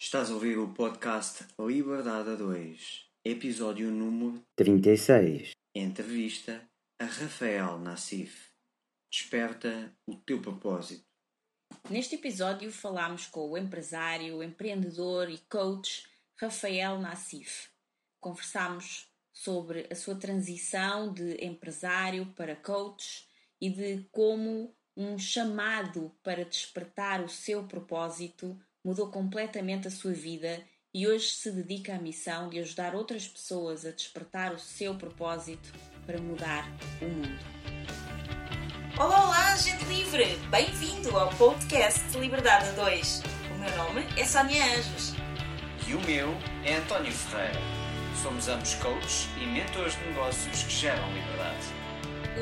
Estás a ouvir o podcast Liberdade a 2, episódio número 36. Entrevista a Rafael Nassif. Desperta o teu propósito. Neste episódio falamos com o empresário, empreendedor e coach Rafael Nassif. Conversamos sobre a sua transição de empresário para coach e de como um chamado para despertar o seu propósito mudou completamente a sua vida e hoje se dedica à missão de ajudar outras pessoas a despertar o seu propósito para mudar o mundo. Olá, olá, gente livre! Bem-vindo ao podcast Liberdade a 2. O meu nome é Sónia Anjos. E o meu é António Ferreira. Somos ambos coaches e mentores de negócios que geram liberdade.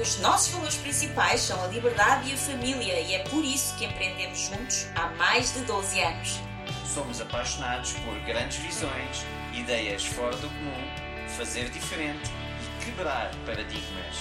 Os nossos valores principais são a liberdade e a família e é por isso que empreendemos juntos há mais de 12 anos. Somos apaixonados por grandes visões, ideias fora do comum, fazer diferente e quebrar paradigmas.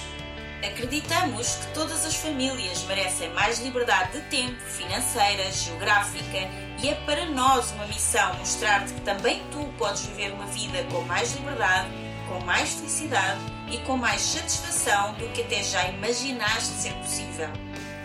Acreditamos que todas as famílias merecem mais liberdade de tempo, financeira, geográfica e é para nós uma missão mostrar-te que também tu podes viver uma vida com mais liberdade, com mais felicidade e com mais satisfação do que até já imaginaste ser possível.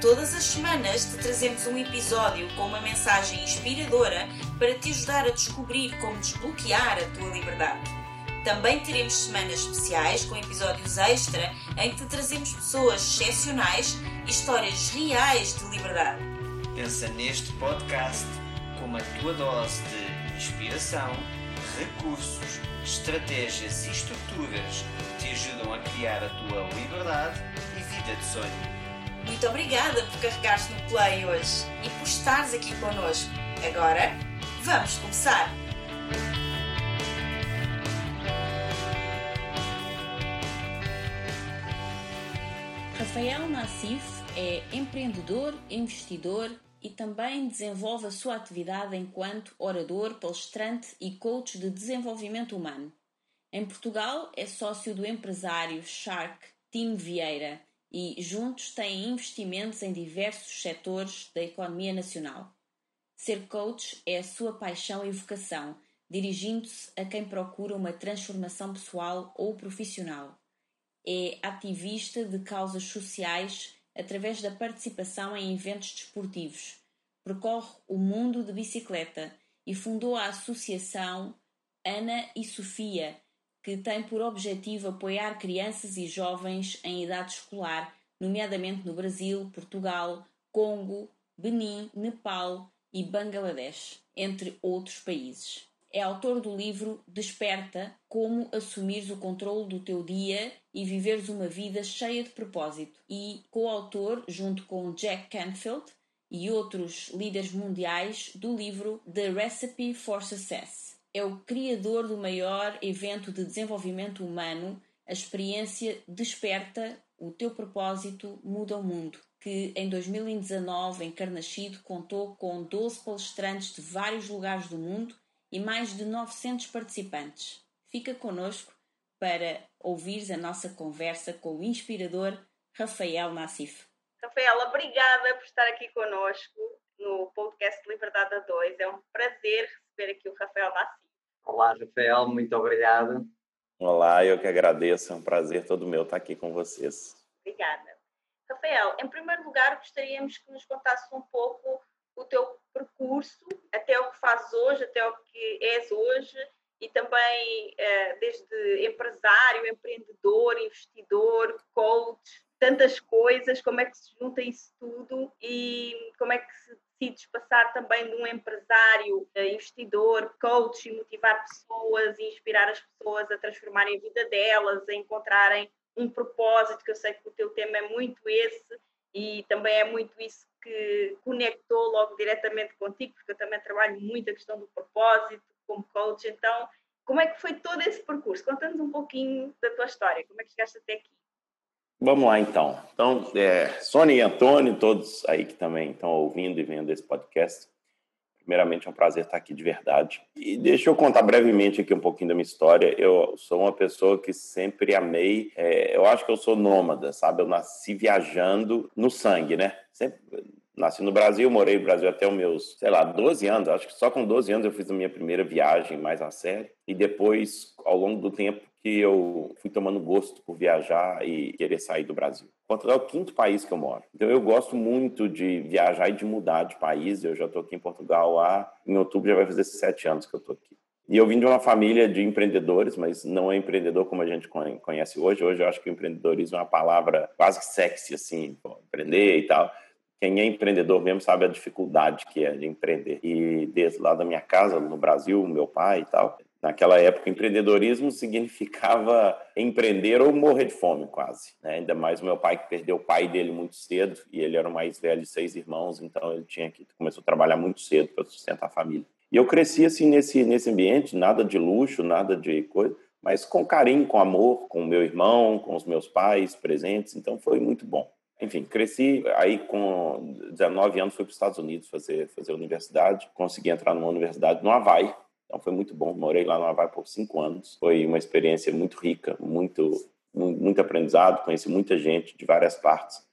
Todas as semanas te trazemos um episódio com uma mensagem inspiradora para te ajudar a descobrir como desbloquear a tua liberdade. Também teremos semanas especiais com episódios extra em que te trazemos pessoas excepcionais e histórias reais de liberdade. Pensa neste podcast como a tua dose de inspiração, recursos, estratégias e estruturas que te ajudam a criar a tua liberdade e vida de sonho. Muito obrigada por carregares no play hoje e por estares aqui connosco. Agora, vamos começar! Rafael Nassif é empreendedor, investidor e também desenvolve a sua atividade enquanto orador, palestrante e coach de desenvolvimento humano. Em Portugal, é sócio do empresário Shark Tim Vieira e juntos têm investimentos em diversos setores da economia nacional. Ser coach é a sua paixão e vocação, dirigindo-se a quem procura uma transformação pessoal ou profissional. É ativista de causas sociais através da participação em eventos desportivos. Percorre o mundo de bicicleta e fundou a associação Ana e Sofia, que tem por objetivo apoiar crianças e jovens em idade escolar, nomeadamente no Brasil, Portugal, Congo, Benin, Nepal e Bangladesh, entre outros países. É autor do livro Desperta: Como assumires o controle do teu dia e viveres uma vida cheia de propósito, e coautor, junto com Jack Canfield e outros líderes mundiais, do livro The Recipe for Success. É o criador do maior evento de desenvolvimento humano, a experiência Desperta: O teu propósito muda o mundo que em 2019 em contou com 12 palestrantes de vários lugares do mundo e mais de 900 participantes. Fica conosco para ouvires a nossa conversa com o inspirador Rafael Nassif. Rafael, obrigada por estar aqui conosco no podcast Liberdade a 2. É um prazer receber aqui o Rafael Nassif. Olá, Rafael, muito obrigado. Olá, eu que agradeço, é um prazer todo meu estar aqui com vocês. Obrigada. Rafael, em primeiro lugar, gostaríamos que nos contasse um pouco o teu percurso até o que fazes hoje, até o que és hoje e também eh, desde empresário, empreendedor, investidor, coach, tantas coisas, como é que se junta isso tudo e como é que se decides passar também de um empresário, eh, investidor, coach e motivar pessoas e inspirar as pessoas a transformarem a vida delas, a encontrarem um propósito, que eu sei que o teu tema é muito esse e também é muito isso que conectou logo diretamente contigo, porque eu também trabalho muito a questão do propósito como coach. Então, como é que foi todo esse percurso? Conta-nos um pouquinho da tua história, como é que chegaste até aqui? Vamos lá, então. Então, é, Sônia e Antônio, todos aí que também estão ouvindo e vendo esse podcast, primeiramente é um prazer estar aqui de verdade. E deixa eu contar brevemente aqui um pouquinho da minha história. Eu sou uma pessoa que sempre amei, é, eu acho que eu sou nômada, sabe? Eu nasci viajando no sangue, né? Sempre, nasci no Brasil, morei no Brasil até os meus, sei lá, 12 anos. Acho que só com 12 anos eu fiz a minha primeira viagem mais a sério. E depois, ao longo do tempo, que eu fui tomando gosto por viajar e querer sair do Brasil. Portugal é o quinto país que eu moro. Então eu gosto muito de viajar e de mudar de país. Eu já estou aqui em Portugal há, em outubro já vai fazer sete anos que eu estou aqui. E eu vim de uma família de empreendedores, mas não é empreendedor como a gente conhece hoje. Hoje eu acho que empreendedorismo é uma palavra quase sexy, assim, empreender e tal quem é empreendedor mesmo sabe a dificuldade que é de empreender. E desde lá da minha casa, no Brasil, meu pai e tal, naquela época, empreendedorismo significava empreender ou morrer de fome, quase. Né? Ainda mais o meu pai, que perdeu o pai dele muito cedo, e ele era o mais velho de seis irmãos, então ele tinha que começou a trabalhar muito cedo para sustentar a família. E eu cresci assim nesse, nesse ambiente, nada de luxo, nada de coisa, mas com carinho, com amor, com o meu irmão, com os meus pais presentes, então foi muito bom enfim, cresci, aí com 19 anos fui para os Estados Unidos fazer, fazer universidade, consegui entrar numa universidade no Havaí, então foi muito bom, morei lá no Havaí por cinco anos, foi uma experiência muito rica, muito, muito aprendizado, conheci muita gente de várias partes,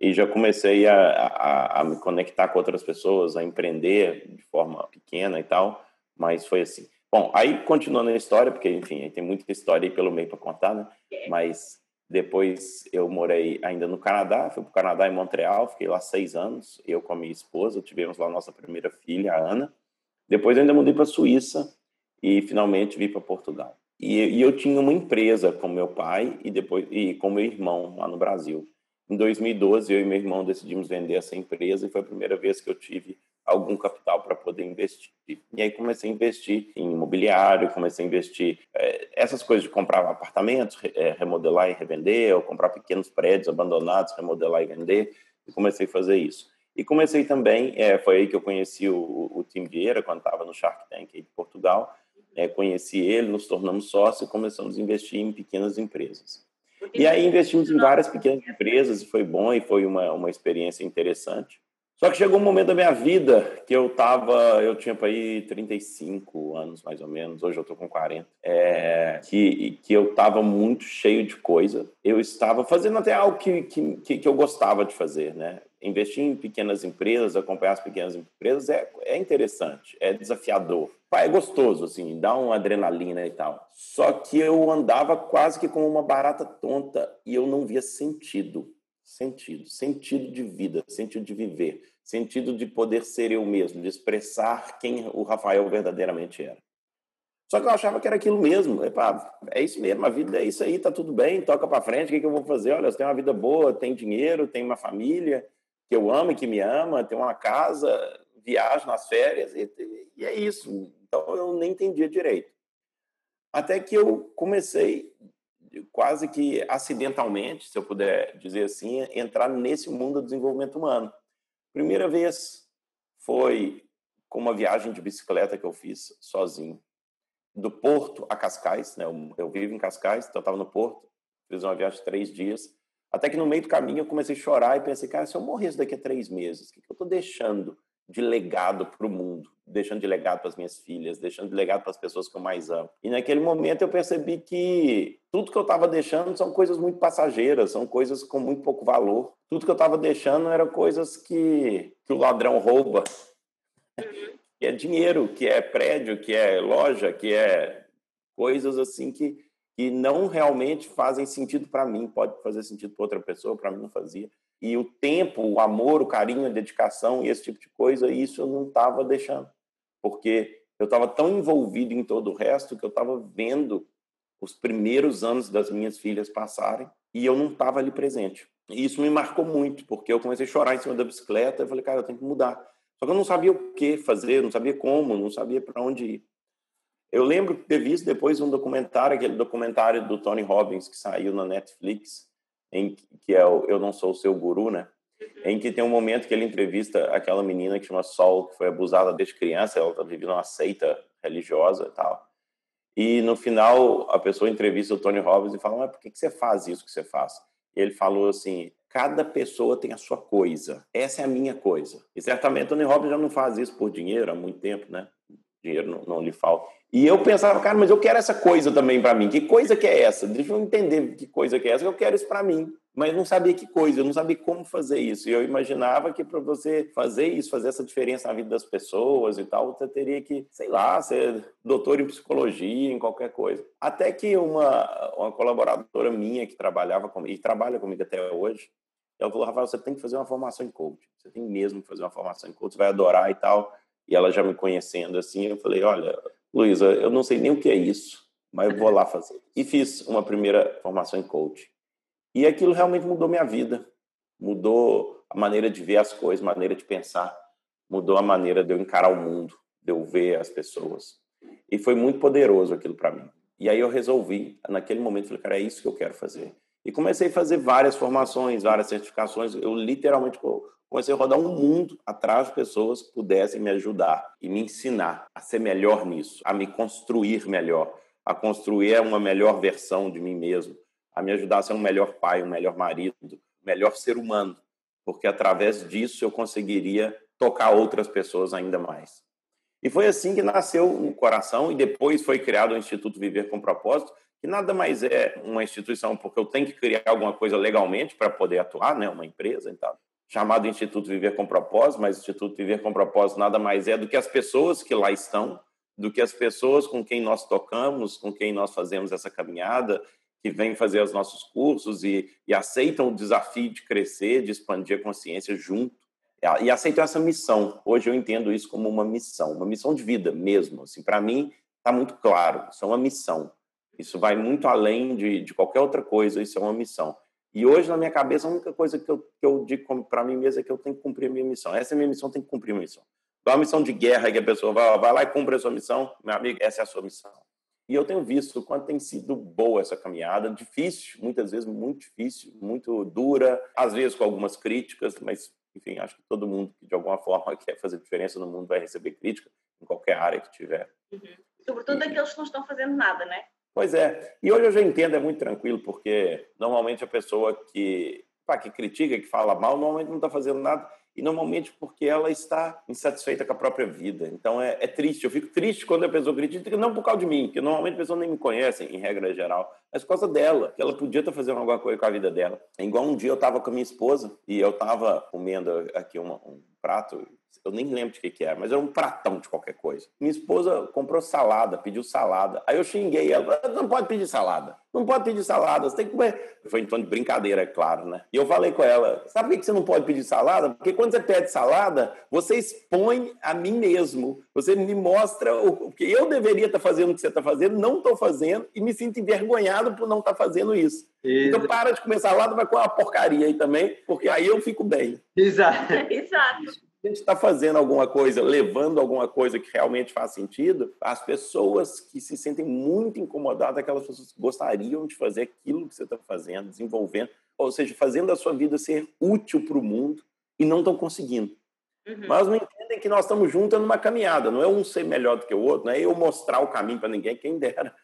e já comecei a, a, a me conectar com outras pessoas, a empreender de forma pequena e tal, mas foi assim. Bom, aí continuando a história, porque, enfim, tem muita história aí pelo meio para contar, né? Mas depois eu morei ainda no Canadá, fui para o Canadá em Montreal, fiquei lá seis anos, eu com a minha esposa, tivemos lá nossa primeira filha, a Ana. Depois eu ainda mudei para a Suíça e finalmente vim para Portugal. E, e, eu tinha uma empresa com meu pai e depois e com meu irmão lá no Brasil. Em 2012 eu e meu irmão decidimos vender essa empresa e foi a primeira vez que eu tive algum capital para poder investir. E aí comecei a investir em imobiliário, comecei a investir é, essas coisas de comprar apartamentos, é, remodelar e revender, ou comprar pequenos prédios abandonados, remodelar e vender, e comecei a fazer isso. E comecei também, é, foi aí que eu conheci o, o Tim Vieira, quando estava no Shark Tank de Portugal, é, conheci ele, nos tornamos sócios e começamos a investir em pequenas empresas. E aí investimos em várias pequenas empresas e foi bom e foi uma, uma experiência interessante. Só que chegou um momento da minha vida que eu tava, eu tinha para ir 35 anos mais ou menos, hoje eu tô com 40, é, que, que eu tava muito cheio de coisa. Eu estava fazendo até algo que, que, que eu gostava de fazer, né? Investir em pequenas empresas, acompanhar as pequenas empresas é, é interessante, é desafiador. É gostoso, assim, dá uma adrenalina e tal. Só que eu andava quase que como uma barata tonta e eu não via sentido sentido, sentido de vida, sentido de viver, sentido de poder ser eu mesmo, de expressar quem o Rafael verdadeiramente era. Só que eu achava que era aquilo mesmo. é isso mesmo, a vida é isso aí, tá tudo bem, toca para frente, o que, que eu vou fazer? Olha, eu tenho uma vida boa, tenho dinheiro, tenho uma família que eu amo e que me ama, tenho uma casa, viajo nas férias, e, e é isso. Então eu nem entendia direito. Até que eu comecei quase que acidentalmente, se eu puder dizer assim, entrar nesse mundo do desenvolvimento humano. Primeira vez foi com uma viagem de bicicleta que eu fiz sozinho, do Porto a Cascais, né? Eu, eu vivo em Cascais, então eu estava no Porto, fiz uma viagem de três dias, até que no meio do caminho eu comecei a chorar e pensei, cara, se eu morresse daqui a três meses, o que, que eu estou deixando de legado para o mundo? Deixando de legado para as minhas filhas, deixando de legado para as pessoas que eu mais amo. E naquele momento eu percebi que tudo que eu estava deixando são coisas muito passageiras, são coisas com muito pouco valor. Tudo que eu estava deixando eram coisas que, que o ladrão rouba, que é dinheiro, que é prédio, que é loja, que é coisas assim que, que não realmente fazem sentido para mim. Pode fazer sentido para outra pessoa, para mim não fazia. E o tempo, o amor, o carinho, a dedicação e esse tipo de coisa, isso eu não estava deixando. Porque eu estava tão envolvido em todo o resto que eu estava vendo os primeiros anos das minhas filhas passarem e eu não estava ali presente. E isso me marcou muito, porque eu comecei a chorar em cima da bicicleta e falei, cara, eu tenho que mudar. Só que eu não sabia o que fazer, não sabia como, não sabia para onde ir. Eu lembro de ter visto depois um documentário, aquele documentário do Tony Robbins que saiu na Netflix, em que é o Eu Não Sou o Seu Guru, né? Uhum. Em que tem um momento que ele entrevista aquela menina que chama Sol, que foi abusada desde criança, ela tá vivendo uma seita religiosa e tal. E no final, a pessoa entrevista o Tony Robbins e fala: Mas por que você faz isso que você faz? E ele falou assim: cada pessoa tem a sua coisa. Essa é a minha coisa. E certamente Tony Robbins já não faz isso por dinheiro há muito tempo, né? dinheiro não, não lhe falta. E eu pensava, cara, mas eu quero essa coisa também para mim. Que coisa que é essa? Deixa eu entender que coisa que é essa. Eu quero isso para mim. Mas não sabia que coisa, eu não sabia como fazer isso. E eu imaginava que para você fazer isso, fazer essa diferença na vida das pessoas e tal, você teria que, sei lá, ser doutor em psicologia, em qualquer coisa. Até que uma, uma colaboradora minha que trabalhava comigo, e trabalha comigo até hoje, ela falou, Rafael, você tem que fazer uma formação em coaching. Você tem mesmo que fazer uma formação em coaching, você vai adorar e tal. E ela já me conhecendo assim, eu falei, olha, Luísa, eu não sei nem o que é isso, mas eu vou lá fazer. E fiz uma primeira formação em coaching. E aquilo realmente mudou minha vida. Mudou a maneira de ver as coisas, maneira de pensar. Mudou a maneira de eu encarar o mundo, de eu ver as pessoas. E foi muito poderoso aquilo para mim. E aí eu resolvi, naquele momento, falei, cara, é isso que eu quero fazer. E comecei a fazer várias formações, várias certificações. Eu literalmente comecei a rodar um mundo atrás de pessoas que pudessem me ajudar e me ensinar a ser melhor nisso, a me construir melhor, a construir uma melhor versão de mim mesmo, a me ajudar a ser um melhor pai, um melhor marido, um melhor ser humano, porque através disso eu conseguiria tocar outras pessoas ainda mais. E foi assim que nasceu o Coração e depois foi criado o Instituto Viver com Propósito, que nada mais é uma instituição porque eu tenho que criar alguma coisa legalmente para poder atuar, né, uma empresa e tal chamado Instituto Viver com Propósito, mas Instituto Viver com Propósito nada mais é do que as pessoas que lá estão, do que as pessoas com quem nós tocamos, com quem nós fazemos essa caminhada, que vêm fazer os nossos cursos e, e aceitam o desafio de crescer, de expandir a consciência junto e aceitam essa missão. Hoje eu entendo isso como uma missão, uma missão de vida mesmo. Assim, para mim está muito claro, isso é uma missão. Isso vai muito além de, de qualquer outra coisa. Isso é uma missão. E hoje, na minha cabeça, a única coisa que eu, que eu digo para mim mesmo é que eu tenho que cumprir a minha missão. Essa é a minha missão, tem que cumprir a minha missão. Não é uma missão de guerra que a pessoa vai, vai lá e cumpre a sua missão. Meu amigo, essa é a sua missão. E eu tenho visto o quanto tem sido boa essa caminhada, difícil, muitas vezes muito difícil, muito dura, às vezes com algumas críticas, mas, enfim, acho que todo mundo que de alguma forma quer fazer diferença no mundo vai receber crítica, em qualquer área que tiver. Uhum. Sobretudo e... aqueles que não estão fazendo nada, né? Pois é. E hoje eu já entendo, é muito tranquilo, porque normalmente a pessoa que, pá, que critica, que fala mal, normalmente não está fazendo nada. E normalmente porque ela está insatisfeita com a própria vida. Então é, é, triste. Eu fico triste quando a pessoa critica, não por causa de mim, porque normalmente a pessoa nem me conhece, em regra geral, mas por causa dela, que ela podia estar fazendo alguma coisa com a vida dela. É igual um dia eu estava com a minha esposa e eu estava comendo aqui um prato eu nem lembro de que, que era, mas era um pratão de qualquer coisa. Minha esposa comprou salada, pediu salada. Aí eu xinguei ela, não pode pedir salada, não pode pedir salada, você tem que comer. Foi em tom de brincadeira, é claro, né? E eu falei com ela, sabe por que você não pode pedir salada? Porque quando você pede salada, você expõe a mim mesmo, você me mostra o que eu deveria estar fazendo o que você está fazendo, não estou fazendo, e me sinto envergonhado por não estar fazendo isso. isso. Então para de comer salada, vai comer uma porcaria aí também, porque aí eu fico bem. Exato. Exato a gente está fazendo alguma coisa, levando alguma coisa que realmente faz sentido, as pessoas que se sentem muito incomodadas, aquelas pessoas que gostariam de fazer aquilo que você está fazendo, desenvolvendo, ou seja, fazendo a sua vida ser útil para o mundo e não estão conseguindo. Uhum. Mas não entendem que nós estamos juntos numa caminhada, não é um ser melhor do que o outro, não é eu mostrar o caminho para ninguém, quem dera.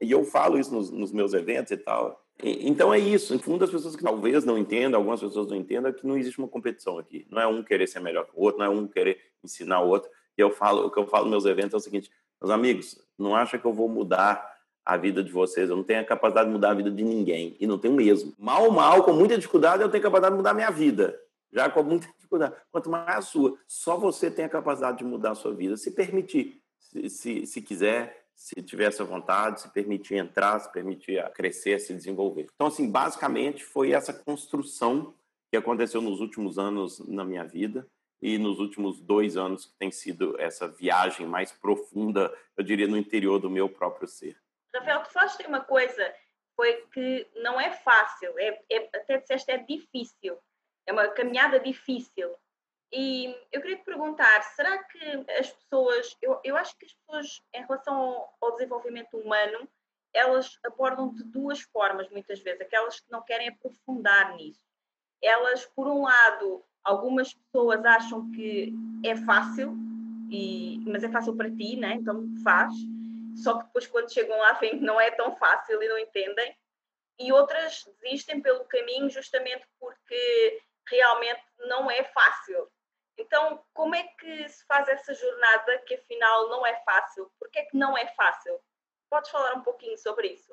E eu falo isso nos, nos meus eventos e tal. Então é isso. No fundo, as pessoas que talvez não entendam, algumas pessoas não entendam, é que não existe uma competição aqui. Não é um querer ser melhor que o outro, não é um querer ensinar o outro. E eu falo, o que eu falo nos meus eventos é o seguinte: meus amigos, não acha que eu vou mudar a vida de vocês? Eu não tenho a capacidade de mudar a vida de ninguém. E não tenho mesmo. Mal, mal, com muita dificuldade, eu tenho a capacidade de mudar a minha vida. Já com muita dificuldade. Quanto mais a sua. Só você tem a capacidade de mudar a sua vida. Se permitir, se, se, se quiser, se tiver essa vontade, se permitir entrar, se permitir crescer, se desenvolver. Então, assim, basicamente foi essa construção que aconteceu nos últimos anos na minha vida e nos últimos dois anos que tem sido essa viagem mais profunda, eu diria, no interior do meu próprio ser. Rafael, tu falaste uma coisa, foi que não é fácil, é, é, até disseste é difícil, é uma caminhada difícil. E eu queria te perguntar, será que as pessoas, eu, eu acho que as pessoas, em relação ao, desenvolvimento humano, elas abordam de duas formas, muitas vezes. Aquelas que não querem aprofundar nisso. Elas, por um lado, algumas pessoas acham que é fácil, e, mas é fácil para ti, né? então faz. Só que depois, quando chegam lá, veem que não é tão fácil e não entendem. E outras desistem pelo caminho justamente porque realmente não é fácil Então, como é que se faz essa jornada que afinal não é fácil? Por que é que não é fácil? Podes falar um pouquinho sobre isso?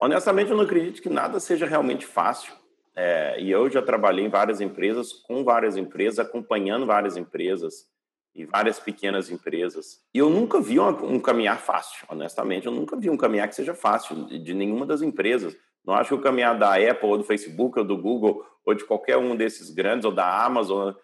Honestamente, eu não acredito que nada seja realmente fácil. É, e eu já trabalhei em várias empresas, com várias empresas, acompanhando várias empresas e várias pequenas empresas. E eu nunca vi um, um caminhar fácil, honestamente. Eu nunca vi um caminhar que seja fácil de, de nenhuma das empresas. Não acho que o caminhar da Apple, ou do Facebook, ou do Google, ou de qualquer um desses grandes, ou da Amazon,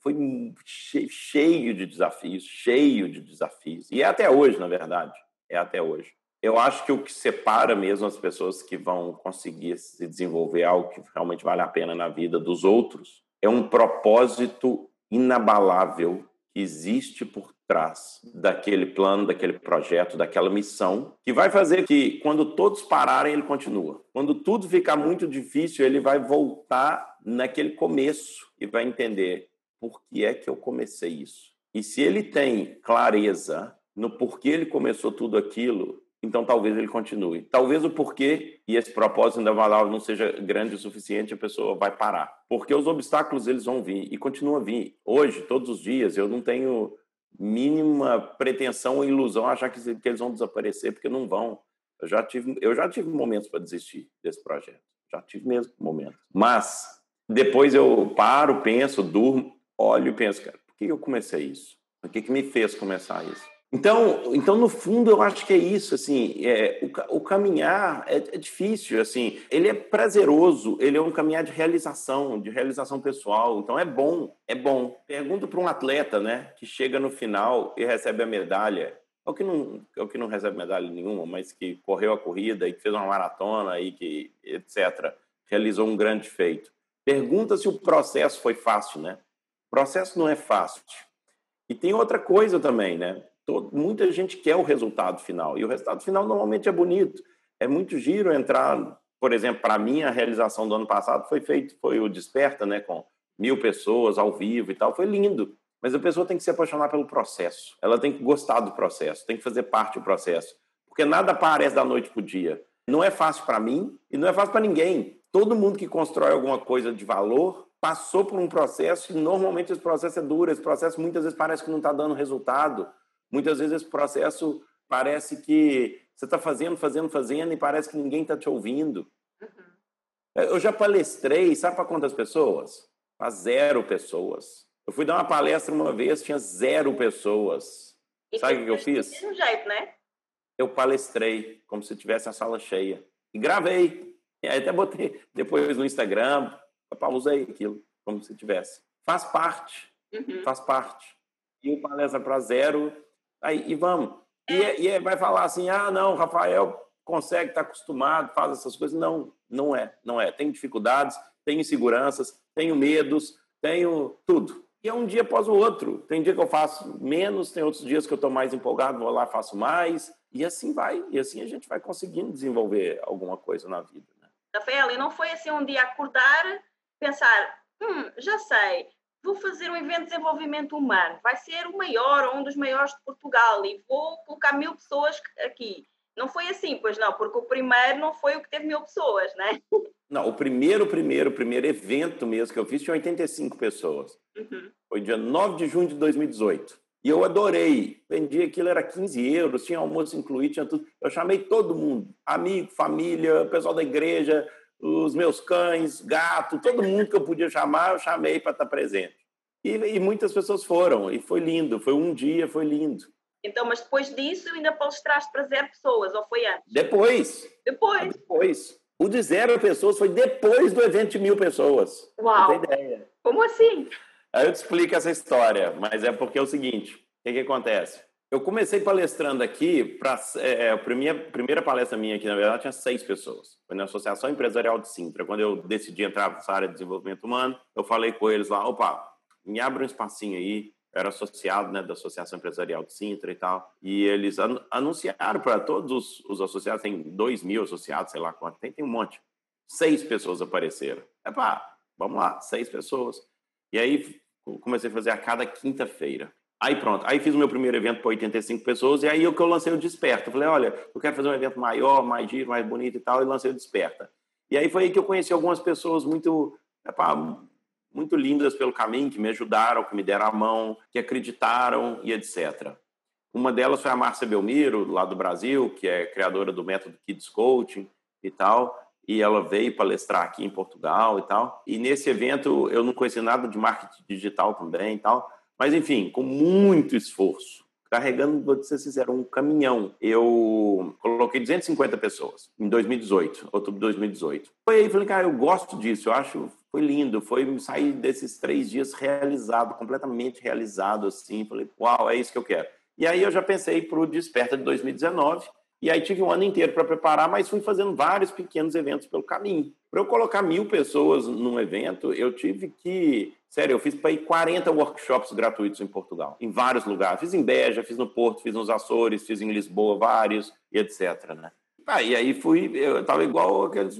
foi, cheio de desafios, cheio de desafios. E é até hoje, na verdade. É até hoje. Eu acho que o que separa mesmo as pessoas que vão conseguir se desenvolver algo que realmente vale a pena na vida dos outros é um propósito inabalável que existe por trás daquele plano, daquele projeto, daquela missão, que vai fazer que quando todos pararem, ele continua. Quando tudo ficar muito difícil, ele vai voltar naquele começo e vai entender por que é que eu comecei isso. E se ele tem clareza no porquê ele começou tudo aquilo, então talvez ele continue. Talvez o porquê e esse propósito da Valhalla não seja grande o suficiente, a pessoa vai parar. Porque os obstáculos eles vão vir e continuam a vir. Hoje, todos os dias, eu não tenho mínima pretensão ou ilusão achar que, que eles vão desaparecer, porque não vão. Eu já tive, eu já tive momentos para desistir desse projeto. Já tive mesmo momentos. Mas depois eu paro, penso, durmo, olho e penso, cara, por que eu comecei isso? O que, que me fez começar isso? Então, então, no fundo, eu acho que é isso, assim, é, o, o caminhar é, é, difícil, assim, ele é prazeroso, ele é um caminhar de realização, de realização pessoal, então é bom, é bom. Pergunta para um atleta, né, que chega no final e recebe a medalha, é o que não, é o que não recebe medalha nenhuma, mas que correu a corrida e que fez uma maratona e que, etc., realizou um grande feito. Pergunta se o processo foi fácil, né? Processo não é fácil. E tem outra coisa também, né? Todo, muita gente quer o resultado final. E o resultado final normalmente é bonito. É muito giro entrar, por exemplo, para mim, a realização do ano passado foi feito, foi o Desperta, né, com mil pessoas ao vivo e tal. Foi lindo. Mas a pessoa tem que se apaixonar pelo processo. Ela tem que gostar do processo, tem que fazer parte do processo. Porque nada aparece da noite para o dia. Não é fácil para mim e não é fácil para ninguém. Todo mundo que constrói alguma coisa de valor passou por um processo e normalmente esse processo é duro. Esse processo muitas vezes parece que não está dando resultado. Muitas vezes esse processo parece que você está fazendo, fazendo, fazendo e parece que ninguém está te ouvindo. Uhum. Eu já palestrei, sabe para quantas pessoas? Para zero pessoas. Eu fui dar uma palestra uma vez, tinha zero pessoas. E sabe o que eu fiz? De um jeito, né? Eu palestrei, como se tivesse a sala cheia. E gravei. E até botei depois no Instagram, pausei aquilo, como se tivesse. Faz parte. Uhum. Faz parte. E o palestra para zero Aí, e vamos. E, é. e vai falar assim: ah, não, Rafael consegue, está acostumado, faz essas coisas. Não, não é, não é. Tem dificuldades, tenho inseguranças, tenho medos, tenho tudo. E é um dia após o outro. Tem dia que eu faço menos, tem outros dias que eu estou mais empolgado, vou lá, faço mais. E assim vai. E assim a gente vai conseguindo desenvolver alguma coisa na vida. Né? Rafael, e não foi assim um dia acordar, pensar, hum, já sei, vou fazer um evento de desenvolvimento humano, vai ser o maior ou um dos maiores de Portugal e vou colocar mil pessoas aqui. Não foi assim, pois não, porque o primeiro não foi o que teve mil pessoas, né? Não, o primeiro, primeiro, primeiro evento mesmo que eu fiz tinha 85 pessoas. Uhum. Foi dia 9 de junho de 2018. E eu adorei. Vendi aquilo, era 15 euros, tinha almoço incluído, tinha tudo. Eu chamei todo mundo, amigo, família, pessoal da igreja, os meus cães, gato, todo mundo que eu podia chamar, eu chamei para estar presente. E, e, muitas pessoas foram, e foi lindo, foi um dia, foi lindo. Então, mas depois disso ainda palestraste para zero pessoas, ou foi antes? Depois. Depois? Depois. O de zero pessoas foi depois do evento de mil pessoas. Uau! Não tem ideia. Como assim? Aí eu te explico essa história, mas é porque é o seguinte, o que, que acontece? Eu comecei palestrando aqui, para é, é, a primeira, primeira palestra minha aqui, na verdade, tinha seis pessoas. Foi na Associação Empresarial de Sintra. Quando eu decidi entrar nessa área de desenvolvimento humano, eu falei com eles lá, opa, me abre um espacinho aí. Eu era associado né, da Associação Empresarial de Sintra e tal. E eles an anunciaram para todos os, os, associados, tem dois mil associados, sei lá quanto, tem, tem um monte. Seis pessoas apareceram. É pá, vamos lá, seis pessoas. E aí comecei a fazer a cada quinta-feira. Aí pronto, aí fiz o meu primeiro evento para 85 pessoas e aí eu que eu lancei o Desperta. Eu falei, olha, eu quero fazer um evento maior, mais giro, mais bonito e tal, e lancei o Desperta. E aí foi aí que eu conheci algumas pessoas muito, epá, muito lindas pelo caminho, que me ajudaram, que me deram a mão, que acreditaram e etc. Uma delas foi a Márcia Belmiro, lá do Brasil, que é criadora do método Kids Coaching e tal e ela veio palestrar aqui em Portugal e tal. E nesse evento eu não conhecia nada de marketing digital também e tal, mas enfim, com muito esforço, carregando, vou ser sincero, um caminhão. Eu coloquei 250 pessoas em 2018, outubro de 2018. Foi aí, falei, cara, eu gosto disso, eu acho, foi lindo, foi sair desses três dias realizado, completamente realizado, assim, falei, uau, é isso que eu quero. E aí eu já pensei para o Desperta de 2019, e aí tive um ano inteiro para preparar, mas fui fazendo vários pequenos eventos pelo caminho. Para eu colocar mil pessoas num evento, eu tive que. Sério, eu fiz para ir 40 workshops gratuitos em Portugal, em vários lugares. Fiz em Beja, fiz no Porto, fiz nos Açores, fiz em Lisboa, vários, e etc. Né? Ah, e aí fui, eu estava igual aqueles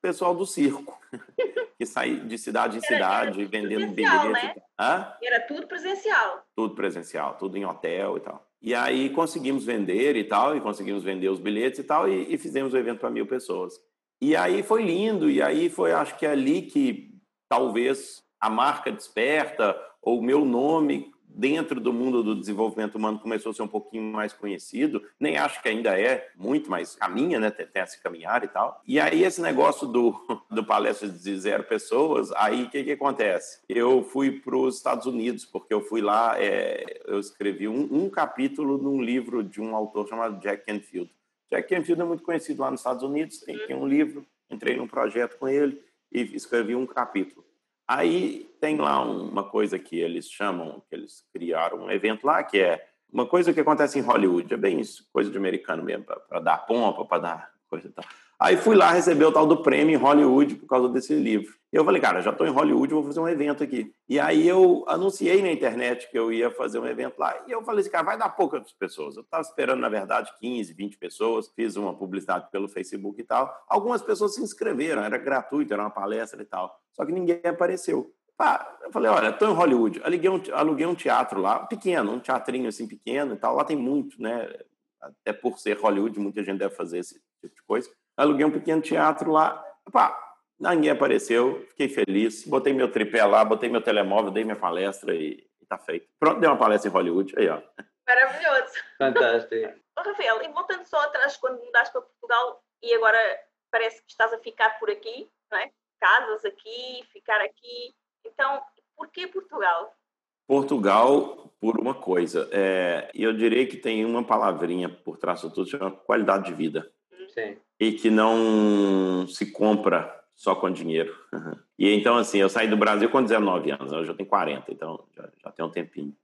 pessoal do circo, que sai de cidade em cidade, era, era vendendo bilhetes. Né? Era tudo presencial. Tudo presencial, tudo em hotel e tal. E aí conseguimos vender e tal, e conseguimos vender os bilhetes e tal, e, e fizemos o evento para mil pessoas. E aí foi lindo, e aí foi, acho que é ali que talvez a marca desperta, ou o meu nome dentro do mundo do desenvolvimento humano começou a ser um pouquinho mais conhecido, nem acho que ainda é muito, mas caminha, né, tem, tem esse caminhar e tal. E aí esse negócio do, do palestra de zero pessoas, aí o que, que acontece? Eu fui para os Estados Unidos, porque eu fui lá, é, eu escrevi um, um capítulo num livro de um autor chamado Jack Canfield. Jack Canfield é muito conhecido lá nos Estados Unidos, tem, tem um livro, entrei num projeto com ele e escrevi um capítulo. Aí tem lá uma coisa que eles chamam, que eles criaram um evento lá, que é uma coisa que acontece em Hollywood, é bem isso, coisa de americano mesmo, para dar pompa, para dar coisa e tal. Aí fui lá receber o tal do prêmio em Hollywood por causa desse livro. Eu falei, cara, já estou em Hollywood, vou fazer um evento aqui. E aí eu anunciei na internet que eu ia fazer um evento lá. E eu falei assim, cara, vai dar poucas pessoas. Eu estava esperando, na verdade, 15, 20 pessoas. Fiz uma publicidade pelo Facebook e tal. Algumas pessoas se inscreveram, era gratuito, era uma palestra e tal. Só que ninguém apareceu. Eu falei, olha, estou em Hollywood, aluguei um, aluguei um teatro lá, pequeno, um teatrinho assim pequeno e tal. Lá tem muito, né? Até por ser Hollywood, muita gente deve fazer esse tipo de coisa aluguei um pequeno teatro lá. Pá, ninguém apareceu, fiquei feliz, botei meu tripé lá, botei meu telemóvel, dei minha palestra e, e tá feito. Pronto, dei uma palestra em Hollywood, aí ó. Maravilhoso. Fantástico. Rafael, e voltando só atrás, quando mudaste para Portugal e agora parece que estás a ficar por aqui, não é? Casas aqui, ficar aqui. Então, por que Portugal? Portugal, por uma coisa, é, eu diria que tem uma palavrinha por trás de tudo, chama qualidade de vida. Sim. E que não se compra só com dinheiro. E então, assim, eu saí do Brasil com 19 anos, hoje eu tenho 40, então já, já tem um tempinho.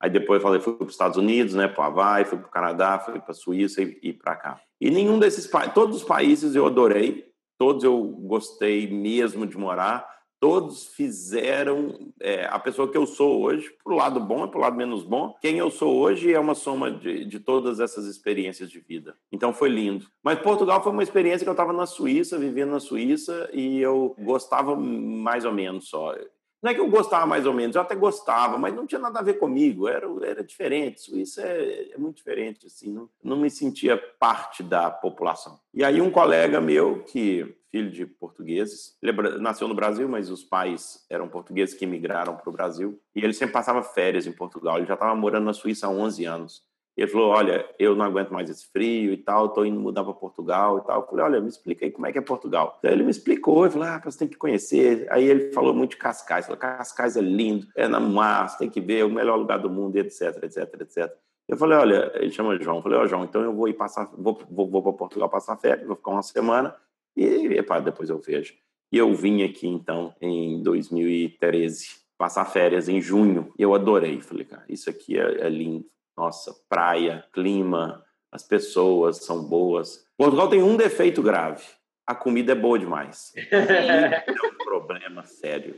Aí depois eu falei, fui para os Estados Unidos, né, para o Havaí, fui para o Canadá, fui para a Suíça e, e para cá. E nenhum desses países, todos os países eu adorei, todos eu gostei mesmo de morar, todos fizeram é, a pessoa que eu sou hoje, para o lado bom e para o lado menos bom. Quem eu sou hoje é uma soma de, de todas essas experiências de vida. Então foi lindo. Mas Portugal foi uma experiência que eu estava na Suíça, vivendo na Suíça, e eu gostava mais ou menos só. Não é que eu gostava mais ou menos, eu até gostava, mas não tinha nada a ver comigo, era, era diferente. Suíça é, é muito diferente, assim, não, não me sentia parte da população. E aí um colega meu, que filho de portugueses, ele é nasceu no Brasil, mas os pais eram portugueses que migraram para o Brasil, e ele sempre passava férias em Portugal, ele já estava morando na Suíça há 11 anos. Ele falou: Olha, eu não aguento mais esse frio e tal, estou indo mudar para Portugal e tal. Eu falei: Olha, me explica aí como é que é Portugal. Então ele me explicou, ele falou: Ah, você tem que conhecer. Aí ele falou muito de Cascais. Falou: Cascais é lindo, é na mar, você tem que ver, é o melhor lugar do mundo, etc, etc, etc. Eu falei: Olha, ele chama João. Eu falei: Ó, oh, João, então eu vou ir passar, vou, vou, vou para Portugal passar férias, vou ficar uma semana e depois eu vejo. E eu vim aqui então em 2013 passar férias em junho. Eu adorei. Falei, cara, isso aqui é, é lindo nossa, praia, clima, as pessoas são boas. Portugal tem um defeito grave: a comida é boa demais. é um problema sério.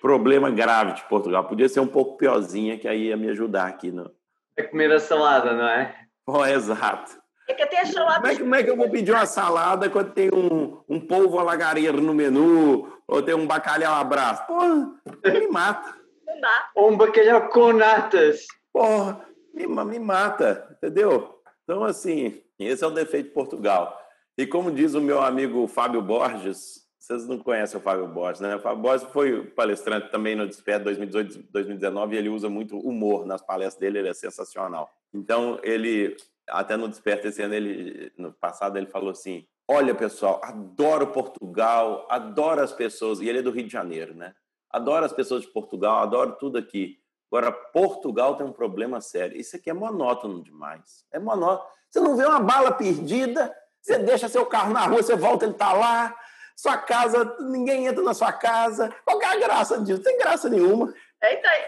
Problema grave de Portugal. Podia ser um pouco piorzinha, que aí ia me ajudar aqui. No... É comer a salada, não é? Oh, exato. É que até a salada. Como é, como é que eu vou pedir uma salada quando tem um, um polvo alagareiro no menu, ou tem um bacalhau abraço? Porra, me mata. Não dá. Ou um bacalhau com natas. Porra, me, me mata, entendeu? Então, assim, esse é o defeito de Portugal. E como diz o meu amigo Fábio Borges, vocês não conhecem o Fábio Borges, né? O Fábio Borges foi palestrante também no Desperto 2018, 2019 e ele usa muito humor nas palestras dele, ele é sensacional. Então, ele, até no Desperto esse ano, ele, no passado, ele falou assim, olha, pessoal, adoro Portugal, adoro as pessoas, e ele é do Rio de Janeiro, né? Adoro as pessoas de Portugal, adoro tudo aqui. Agora, Portugal tem um problema sério. Isso aqui é monótono demais. É monótono. Você não vê uma bala perdida, você deixa seu carro na rua, você volta, ele está lá. Sua casa, ninguém entra na sua casa. Qual é a graça disso? Não tem graça nenhuma. Eita aí.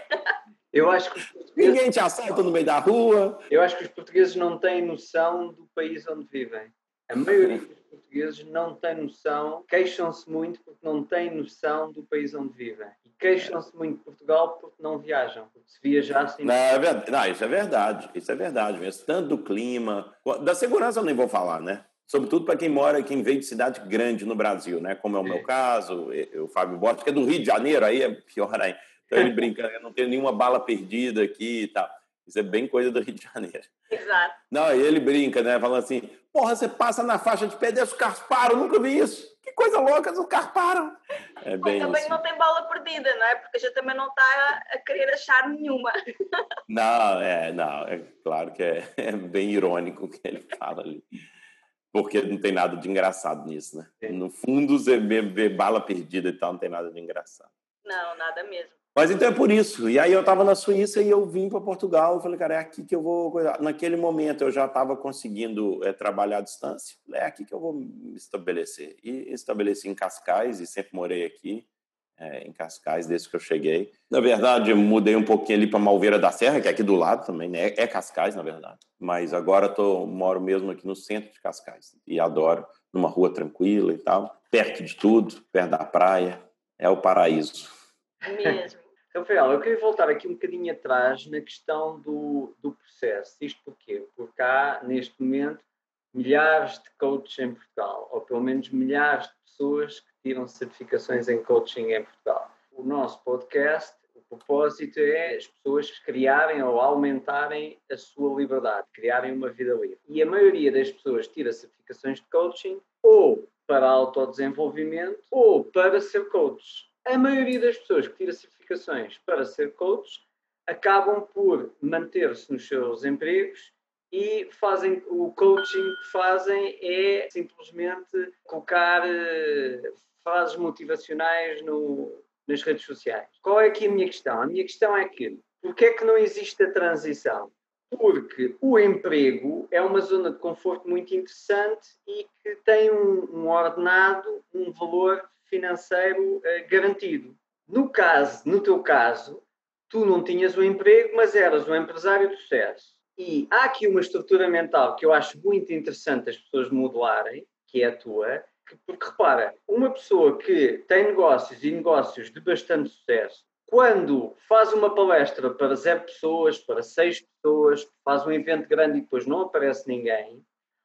Eu acho que Ninguém te assalta no meio da rua. eu acho que os portugueses não têm noção do país onde vivem. A maioria dos portugueses não tem noção, queixam-se muito porque não têm noção do país onde vivem. E queixam-se muito de Portugal porque não viajam. Porque se viajassem. Não, é verdade. Não, isso é verdade. Isso é verdade mesmo. Tanto do clima. Da segurança eu nem vou falar, né? Sobretudo para quem mora, quem veio de cidade grande no Brasil, né? Como é o meu caso, o Fábio Borges, que é do Rio de Janeiro, aí é pior ainda. Então ele brinca, eu não tenho nenhuma bala perdida aqui e tal. Isso é bem coisa do Rio de Janeiro. Exato. Não, e ele brinca, né? Falando assim, porra, você passa na faixa de pedestre, os carros param, nunca vi isso. Que coisa louca, os carros param. É bem também isso. não tem bola perdida, não é? Porque a gente também não está a querer achar nenhuma. Não, é, não, é claro que é, é bem irônico o que ele fala ali. Porque não tem nada de engraçado nisso, né? É. No fundo, você vê, vê bala perdida e tal, não tem nada de engraçado. Não, nada mesmo. Mas então é por isso. E aí eu estava na Suíça e eu vim para Portugal. Eu falei, cara, é aqui que eu vou. Naquele momento eu já estava conseguindo é, trabalhar à distância. É aqui que eu vou me estabelecer. E estabeleci em Cascais e sempre morei aqui. é, em Cascais desde que eu cheguei. Na verdade, mudei um pouquinho ali para Malveira da Serra, que é aqui do lado também, né? É Cascais, na verdade. Mas agora tô, moro mesmo aqui no centro de Cascais. E adoro, numa rua tranquila e tal. Perto de tudo, perto da praia. É o paraíso. Mesmo. Rafael, eu queria voltar aqui um bocadinho atrás na questão do, do processo. Isto porquê? Porque há, neste momento, milhares de coaches em Portugal, ou pelo menos milhares de pessoas que tiram certificações em coaching em Portugal. O nosso podcast, o propósito é as pessoas criarem ou aumentarem a sua liberdade, criarem uma vida livre. E a maioria das pessoas tira certificações de coaching ou para autodesenvolvimento ou para ser coach. A maioria das pessoas que tira certificações para ser coach acabam por manter-se nos seus empregos e fazem o coaching que fazem é simplesmente colocar eh, frases motivacionais no, nas redes sociais. Qual é aqui a minha questão? A minha questão é que porque é que não existe a transição? Porque o emprego é uma zona de conforto muito interessante e que tem um, um ordenado, um valor financeiro eh, garantido. No caso, no teu caso, tu não tinhas o emprego, mas eras um empresário de sucesso. E há aqui uma estrutura mental que eu acho muito interessante as pessoas modelarem, que é a tua, que- porque repara, uma pessoa que tem negócios e negócios de bastante sucesso, quando faz uma palestra para zero pessoas, para seis pessoas, faz um evento grande e depois não aparece ninguém,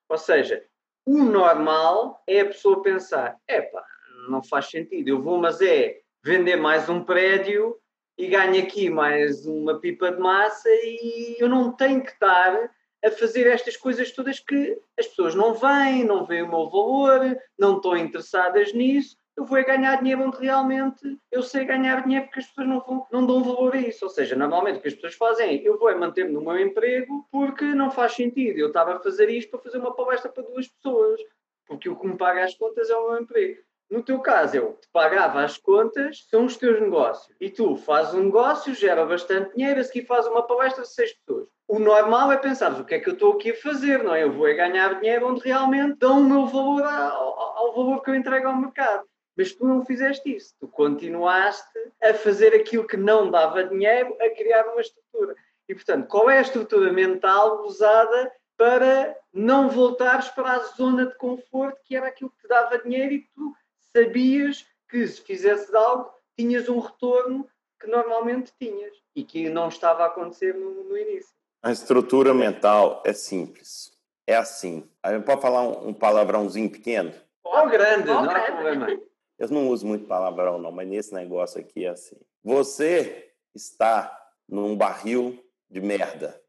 ou seja, o normal é a pessoa pensar: epá, não faz sentido, eu vou, mas é vender mais um prédio e ganho aqui mais uma pipa de massa e eu não tenho que estar a fazer estas coisas todas que as pessoas não veem, não veem o meu valor, não estão interessadas nisso. Eu vou é ganhar dinheiro onde realmente eu sei ganhar dinheiro porque as pessoas não, vão, não dão valor a isso. Ou seja, normalmente o que as pessoas fazem é eu vou é manter-me no meu emprego porque não faz sentido. Eu estava a fazer isto para fazer uma palestra para duas pessoas, porque o que me paga as contas é o meu emprego. No teu caso, eu te pagava as contas, são os teus negócios. E tu fazes um negócio, gera bastante dinheiro, a seguir fazes uma palestra de seis pessoas. O normal é pensar, o que é que eu estou aqui a fazer, não é? Eu vou é ganhar dinheiro onde realmente dão o meu valor ao, ao valor que eu entrego ao mercado. Mas tu não fizeste isso. Tu continuaste a fazer aquilo que não dava dinheiro, a criar uma estrutura. E, portanto, qual é a estrutura mental usada para não voltares para a zona de conforto que era aquilo que te dava dinheiro e que tu sabias que se fizesses algo tinhas um retorno que normalmente tinhas e que não estava a acontecer no, no início. A estrutura mental é simples. É assim. Pode falar um, um palavrãozinho pequeno? Ou grande, Ou não há grande. problema. Eu não uso muito palavrão, não, mas nesse negócio aqui é assim. Você está num barril de merda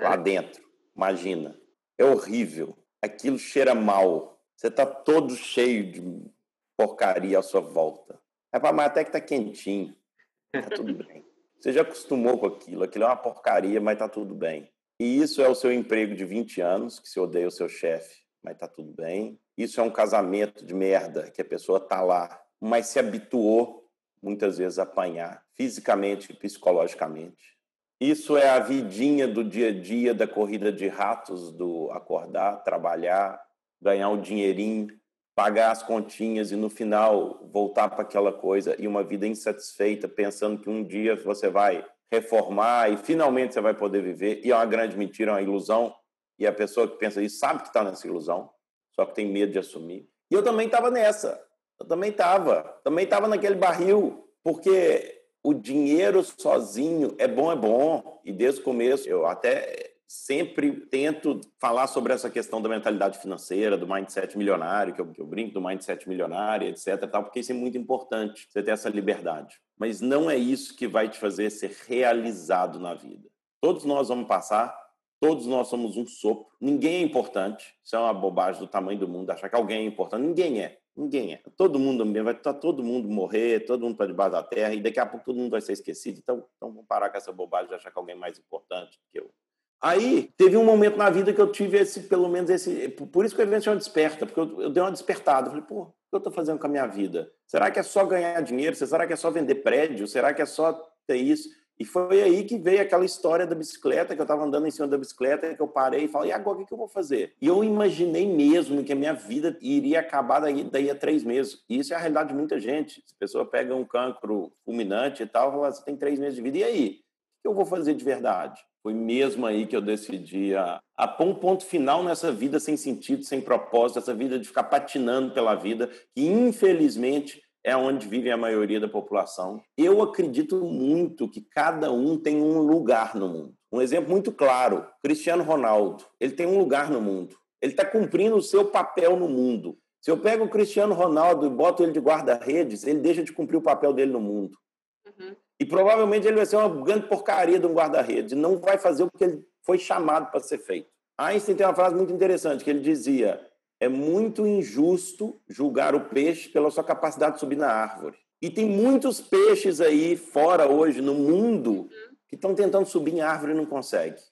lá dentro. Imagina. É horrível. Aquilo cheira mal. Você está todo cheio de porcaria à sua volta. Rapaz, mas até que tá quentinho. Tá tudo bem. Você já acostumou com aquilo. Aquilo é uma porcaria, mas tá tudo bem. E isso é o seu emprego de 20 anos, que você odeia o seu chefe, mas tá tudo bem. Isso é um casamento de merda, que a pessoa tá lá, mas se habituou muitas vezes a apanhar, fisicamente e psicologicamente. Isso é a vidinha do dia a dia, da corrida de ratos, do acordar, trabalhar, ganhar um dinheirinho, pagar as continhas e no final voltar para aquela coisa e uma vida insatisfeita, pensando que um dia você vai reformar e finalmente você vai poder viver. E é uma grande mentira, é uma ilusão. E a pessoa que pensa isso sabe que está nessa ilusão, só que tem medo de assumir. E eu também estava nessa. Eu também estava. Também estava naquele barril, porque o dinheiro sozinho é bom, é bom. E desde o começo eu até sempre tento falar sobre essa questão da mentalidade financeira, do mindset milionário, que eu, que eu brinco do mindset milionário, etc. Tal, porque isso é muito importante, você ter essa liberdade. Mas não é isso que vai te fazer ser realizado na vida. Todos nós vamos passar, todos nós somos um sopro, ninguém é importante. Isso é uma bobagem do tamanho do mundo, achar que alguém é importante. Ninguém é. Ninguém é. Todo mundo vai estar todo mundo morrer, todo mundo para debaixo da terra e daqui a pouco todo mundo vai ser esquecido. Então, então vamos parar com essa bobagem de achar que alguém é mais importante que eu. Aí teve um momento na vida que eu tive esse, pelo menos esse. Por isso que o evento chama Desperta, porque eu, eu dei uma despertada. Falei, pô, o que eu estou fazendo com a minha vida? Será que é só ganhar dinheiro? Será que é só vender prédio? Será que é só ter isso? E foi aí que veio aquela história da bicicleta, que eu estava andando em cima da bicicleta, que eu parei e falei, e agora o que eu vou fazer? E eu imaginei mesmo que a minha vida iria acabar daí, daí a três meses. E isso é a realidade de muita gente. A pessoa pega um cancro fulminante e tal, fala, você tem três meses de vida, e aí? O que eu vou fazer de verdade? Foi mesmo aí que eu decidi a, a pôr um ponto final nessa vida sem sentido, sem propósito, essa vida de ficar patinando pela vida, que infelizmente é onde vive a maioria da população. Eu acredito muito que cada um tem um lugar no mundo. Um exemplo muito claro: Cristiano Ronaldo. Ele tem um lugar no mundo. Ele está cumprindo o seu papel no mundo. Se eu pego o Cristiano Ronaldo e boto ele de guarda-redes, ele deixa de cumprir o papel dele no mundo. Uhum. E provavelmente ele vai ser uma grande porcaria de um guarda-redes, não vai fazer o que ele foi chamado para ser feito. Einstein tem uma frase muito interessante que ele dizia: é muito injusto julgar o peixe pela sua capacidade de subir na árvore. E tem muitos peixes aí fora hoje no mundo que estão tentando subir em árvore e não conseguem.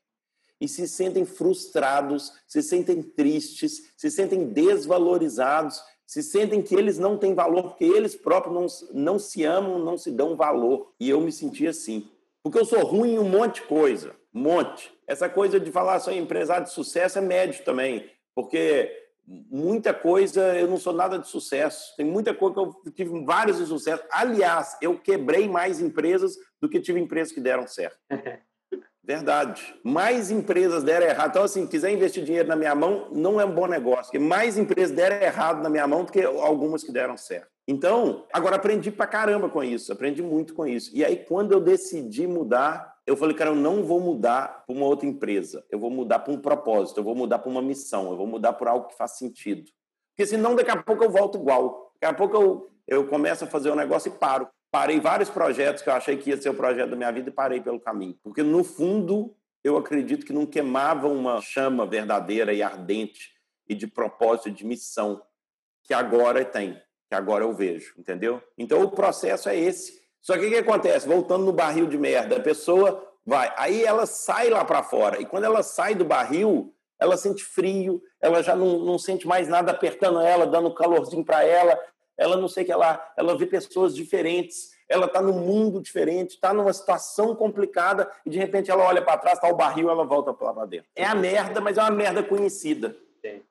E se sentem frustrados, se sentem tristes, se sentem desvalorizados se sentem que eles não têm valor, porque eles próprios não, não se amam, não se dão valor. E eu me senti assim. Porque eu sou ruim em um monte de coisa, um monte. Essa coisa de falar sou empresário de sucesso é médio também, porque muita coisa eu não sou nada de sucesso. Tem muita coisa que eu tive vários de sucesso. Aliás, eu quebrei mais empresas do que tive empresas que deram certo. Verdade. Mais empresas deram errado. Então, assim, quiser investir dinheiro na minha mão, não é um bom negócio. Porque mais empresas deram errado na minha mão do que algumas que deram certo. Então, agora aprendi pra caramba com isso. Aprendi muito com isso. E aí, quando eu decidi mudar, eu falei, cara, eu não vou mudar para uma outra empresa. Eu vou mudar para um propósito. Eu vou mudar para uma missão. Eu vou mudar por algo que faz sentido. Porque senão, daqui a pouco eu volto igual. Daqui a pouco eu, eu começo a fazer um negócio e paro parei vários projetos que eu achei que ia ser o projeto da minha vida e parei pelo caminho. Porque, no fundo, eu acredito que não queimava uma chama verdadeira e ardente e de propósito, de missão, que agora tem, que agora eu vejo, entendeu? Então, o processo é esse. Só que o que acontece? Voltando no barril de merda, a pessoa vai, aí ela sai lá para fora, e quando ela sai do barril, ela sente frio, ela já não, não sente mais nada apertando ela, dando calorzinho para ela, ela não sei o que ela, ela vê pessoas diferentes, ela está num mundo diferente, está numa situação complicada e de repente ela olha para trás, está o barril, ela volta para dentro. É a merda, mas é uma merda conhecida. Sim.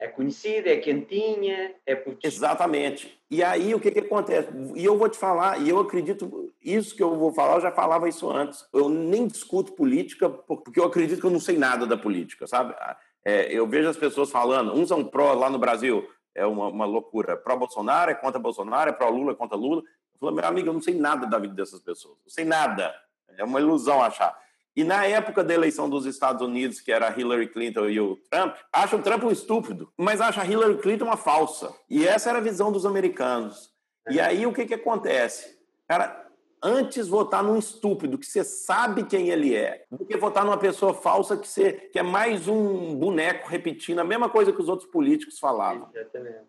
É conhecida, é quentinha, é porque... Exatamente. E aí o que, que acontece? E eu vou te falar, e eu acredito, isso que eu vou falar, eu já falava isso antes. Eu nem discuto política, porque eu acredito que eu não sei nada da política, sabe? É, eu vejo as pessoas falando, uns são pró lá no Brasil, é uma, uma loucura. Pró-Bolsonaro, é contra Bolsonaro, é pró-Lula, é contra Lula. Eu falei, meu amigo, eu não sei nada da vida dessas pessoas. Não sei nada. É uma ilusão achar. E na época da eleição dos Estados Unidos, que era Hillary Clinton e o Trump, acha o Trump um estúpido, mas acha a Hillary Clinton uma falsa. E essa era a visão dos americanos. E aí o que, que acontece? Cara, antes votar num estúpido que você sabe quem ele é, do que votar numa pessoa falsa que, você, que é mais um boneco repetindo a mesma coisa que os outros políticos falavam. Exatamente.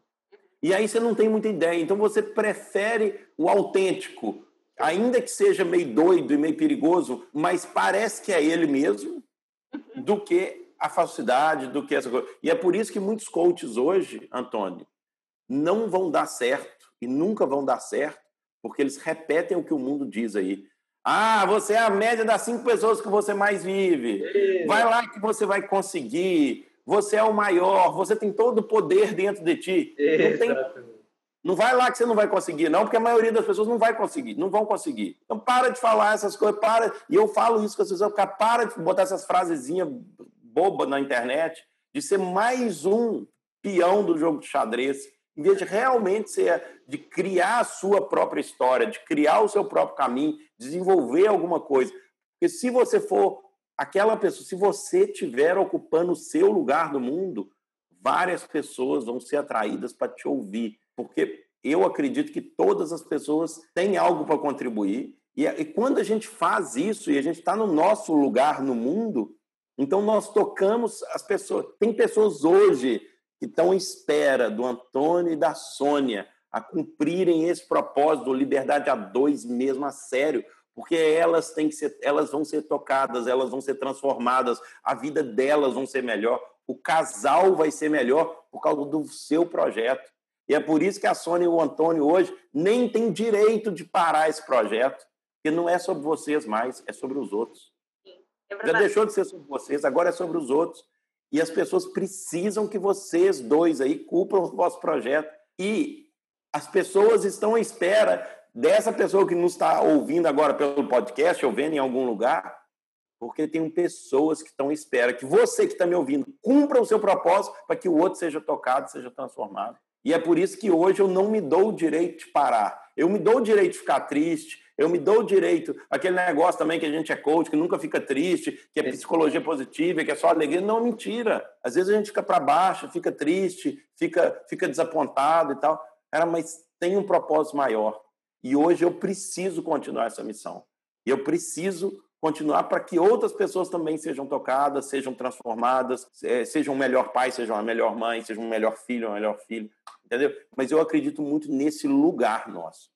E aí você não tem muita ideia. Então você prefere o autêntico, ainda que seja meio doido e meio perigoso, mas parece que é ele mesmo, do que a falsidade, do que essa coisa. E é por isso que muitos coaches hoje, Antônio, não vão dar certo e nunca vão dar certo, porque eles repetem o que o mundo diz aí. Ah, você é a média das cinco pessoas que você mais vive. Vai lá que você vai conseguir. Você é o maior. Você tem todo o poder dentro de ti. Não, tem... não vai lá que você não vai conseguir, não, porque a maioria das pessoas não vai conseguir, não vão conseguir. Então para de falar essas coisas, para. E eu falo isso com as pessoas, para de botar essas frasezinhas bobas na internet, de ser mais um peão do jogo de xadrez em vez de realmente ser de criar a sua própria história, de criar o seu próprio caminho, desenvolver alguma coisa. Porque se você for aquela pessoa, se você estiver ocupando o seu lugar no mundo, várias pessoas vão ser atraídas para te ouvir, porque eu acredito que todas as pessoas têm algo para contribuir. E, e quando a gente faz isso e a gente está no nosso lugar no mundo, então nós tocamos as pessoas. Tem pessoas hoje que estão em espera do Antônio e da Sônia a cumprirem esse propósito, liberdade a dois mesmo a sério, porque elas têm que ser, elas vão ser tocadas, elas vão ser transformadas, a vida delas vão ser melhor, o casal vai ser melhor por causa do seu projeto. E é por isso que a Sônia e o Antônio hoje nem têm direito de parar esse projeto, porque não é sobre vocês mais, é sobre os outros. É Já deixou de ser sobre vocês, agora é sobre os outros. E as pessoas precisam que vocês dois aí cumpram o vosso projeto. E as pessoas estão à espera dessa pessoa que nos está ouvindo agora pelo podcast ou vendo em algum lugar, porque tem pessoas que estão à espera que você que está me ouvindo cumpra o seu propósito para que o outro seja tocado, seja transformado. E é por isso que hoje eu não me dou o direito de parar. Eu me dou o direito de ficar triste, eu me dou o direito, aquele negócio também que a gente é coach, que nunca fica triste, que é psicologia positiva, que é só alegria. Não, mentira. Às vezes a gente fica para baixo, fica triste, fica, fica desapontado e tal. Cara, mas tem um propósito maior. E hoje eu preciso continuar essa missão. E eu preciso continuar para que outras pessoas também sejam tocadas, sejam transformadas, é, sejam um melhor pai, sejam uma melhor mãe, sejam um melhor filho, um melhor filho, entendeu? Mas eu acredito muito nesse lugar nosso.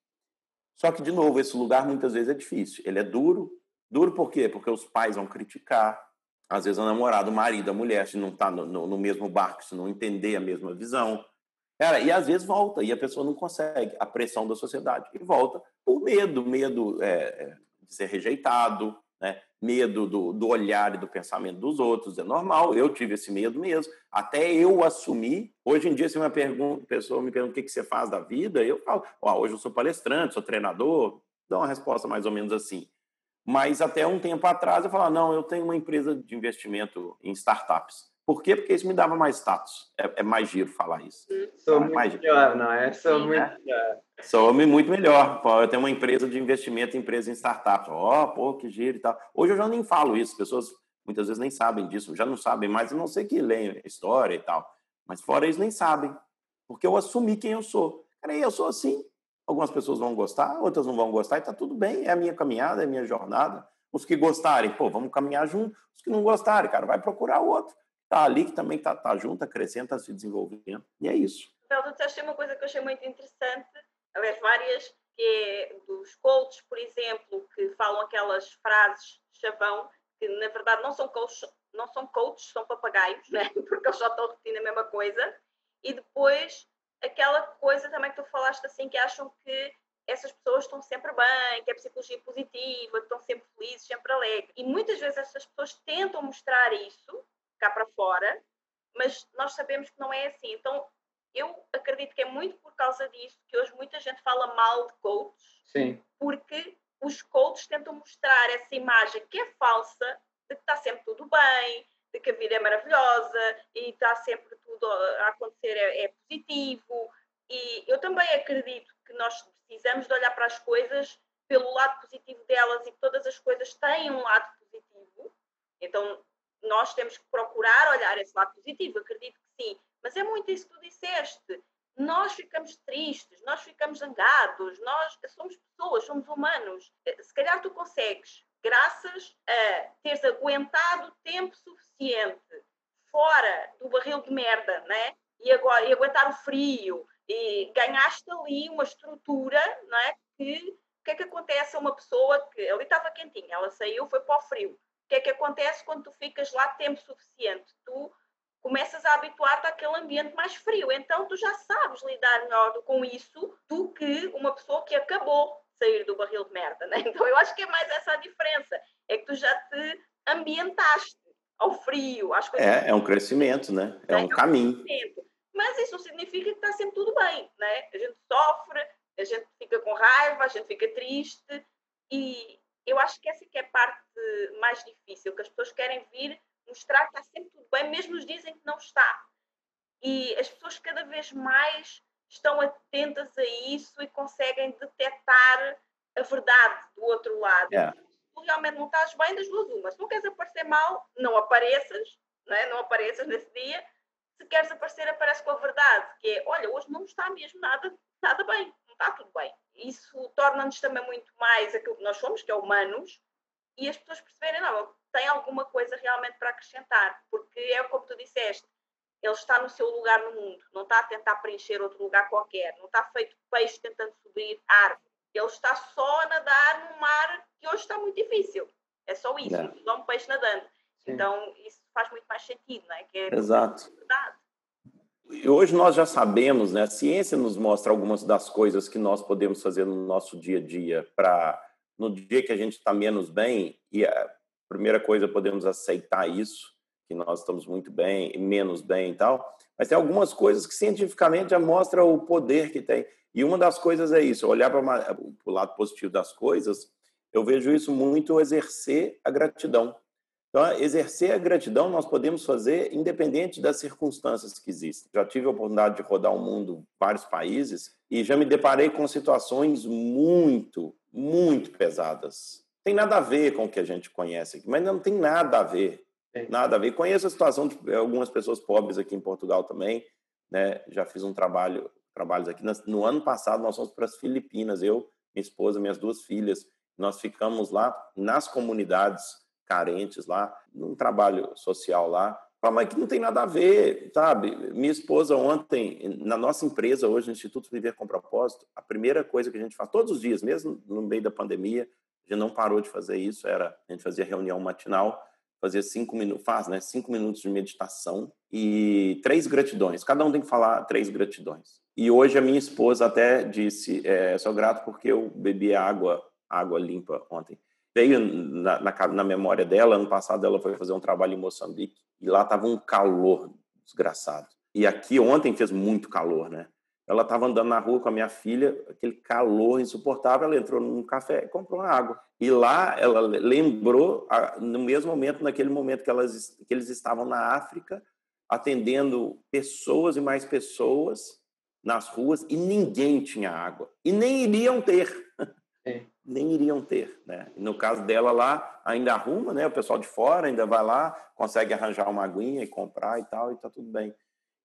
Só que, de novo, esse lugar muitas vezes é difícil. Ele é duro. Duro por quê? Porque os pais vão criticar. Às vezes, o namorado, o marido, a mulher, se não está no, no, no, mesmo barco, se não entender a mesma visão. Cara, e às vezes volta, e a pessoa não consegue. A pressão da sociedade. E volta por medo medo é, é de ser rejeitado, né? Medo do, do olhar e do pensamento dos outros, é normal, eu tive esse medo mesmo, até eu assumir. Hoje em dia, se uma pergunta, pessoa me pergunta o que, que você faz da vida, eu falo, oh, hoje eu sou palestrante, sou treinador, dou uma resposta mais ou menos assim. Mas até um tempo atrás eu falava, não, eu tenho uma empresa de investimento em startups. Por quê? Porque isso me dava mais status. É, é mais giro falar isso. Sou é muito mais melhor, não é? Sou Sim, muito né? melhor. Sou muito melhor. Eu tenho uma empresa de investimento, empresa em startup. Ó, oh, pô, que giro e tal. Hoje eu já nem falo isso. Pessoas muitas vezes nem sabem disso. Já não sabem mais, a não sei que leem história e tal. Mas fora eles nem sabem. Porque eu assumi quem eu sou. Cara, eu sou assim. Algumas pessoas vão gostar, outras não vão gostar, e tá tudo bem. É a minha caminhada, é a minha jornada. Os que gostarem, pô, vamos caminhar junto. Os que não gostarem, cara, vai procurar outro está ali, que também está tá junto, crescendo, está se desenvolvendo. E é isso. Então, tu disseste uma coisa que eu achei muito interessante, aliás, várias, que é dos coaches, por exemplo, que falam aquelas frases chavão, que na verdade não são coaches, não são coaches, são papagaios, né? porque eles só estão repetindo a mesma coisa. E depois, aquela coisa também que tu falaste assim, que acham que essas pessoas estão sempre bem, que é psicologia positiva, que estão sempre felizes, sempre alegres. E muitas vezes essas pessoas tentam mostrar isso cá para fora, mas nós sabemos que não é assim. Então, eu acredito que é muito por causa disso que hoje muita gente fala mal de coaches, Sim. porque os coaches tentam mostrar essa imagem que é falsa, de que está sempre tudo bem, de que a vida é maravilhosa e está sempre tudo a acontecer é, é positivo. E eu também acredito que nós precisamos de olhar para as coisas pelo lado positivo delas e que todas as coisas têm um lado positivo. Então, nós temos que procurar olhar esse lado positivo, acredito que sim, mas é muito isso que tu disseste. Nós ficamos tristes, nós ficamos zangados, nós somos pessoas, somos humanos. Se calhar tu consegues, graças a teres aguentado tempo suficiente fora do barril de merda, né? E, agora, e aguentar o frio, E ganhaste ali uma estrutura, não é? Que o que é que acontece a uma pessoa que ali estava quentinha, ela saiu, foi para o frio. Que é que acontece quando tu ficas lá tempo suficiente? Tu começas a habituar-te àquele ambiente mais frio. Então tu já sabes lidar melhor com isso do que uma pessoa que acabou de sair do barril de merda. Né? Então eu acho que é mais essa a diferença. É que tu já te ambientaste ao frio, às coisas. É, é um crescimento, né? É, é um, um caminho. Mas isso não significa que está sempre tudo bem, né? A gente sofre, a gente fica com raiva, a gente fica triste e eu acho que essa que é a parte mais difícil, que as pessoas querem vir mostrar que está sempre tudo bem, mesmo nos dizem que não está. E as pessoas cada vez mais estão atentas a isso e conseguem detectar a verdade do outro lado. Yeah. Se tu realmente não estás bem, das duas uma. Se não queres aparecer mal, não apareças, não, é? não apareças nesse dia. Se queres aparecer, aparece com a verdade, que é, olha, hoje não está mesmo nada, nada bem, está tudo bem. Isso torna-nos também muito mais aquilo que nós somos, que é humanos, e as pessoas perceberem, não, tem alguma coisa realmente para acrescentar, porque é como tu disseste, ele está no seu lugar no mundo, não está a tentar preencher outro lugar qualquer, não está feito peixe tentando subir árvore, ele está só a nadar num mar que hoje está muito difícil. É só isso, não. um peixe nadando. Sim. Então isso faz muito mais sentido, não é? Que é Exato. Verdade. Hoje nós já sabemos, né? A ciência nos mostra algumas das coisas que nós podemos fazer no nosso dia a dia para no dia que a gente está menos bem e a primeira coisa podemos aceitar isso que nós estamos muito bem menos bem e tal mas tem algumas coisas que cientificamente já mostra o poder que tem e uma das coisas é isso olhar para o lado positivo das coisas eu vejo isso muito exercer a gratidão então, exercer a gratidão nós podemos fazer independente das circunstâncias que existem. Já tive a oportunidade de rodar o mundo, vários países, e já me deparei com situações muito, muito pesadas. Tem nada a ver com o que a gente conhece aqui, mas não tem nada a ver. Nada a ver. Conheço a situação de algumas pessoas pobres aqui em Portugal também. Né? Já fiz um trabalho, trabalhos aqui. No ano passado, nós fomos para as Filipinas, eu, minha esposa, minhas duas filhas. Nós ficamos lá nas comunidades carentes lá, num trabalho social lá, mas que não tem nada a ver, sabe? Minha esposa ontem, na nossa empresa hoje, no Instituto Viver com Propósito, a primeira coisa que a gente faz todos os dias, mesmo no meio da pandemia, a gente não parou de fazer isso, era a gente fazia reunião matinal, fazia cinco minutos, faz, né? Cinco minutos de meditação e três gratidões. Cada um tem que falar três gratidões. E hoje a minha esposa até disse, é, sou grato porque eu bebi água, água limpa ontem veio na, na, na, memória dela. Ano passado ela foi fazer um trabalho em Moçambique e lá estava um calor desgraçado. E aqui ontem fez muito calor, né? Ela estava andando na rua com a minha filha, aquele calor insuportável. Ela entrou num café e comprou uma água. E lá ela lembrou, no mesmo momento, naquele momento que, elas, que eles estavam na África, atendendo pessoas e mais pessoas nas ruas e ninguém tinha água. E nem iriam ter. É nem iriam ter, né? No caso dela lá, ainda arruma, né? O pessoal de fora ainda vai lá, consegue arranjar uma aguinha e comprar e tal, e tá tudo bem.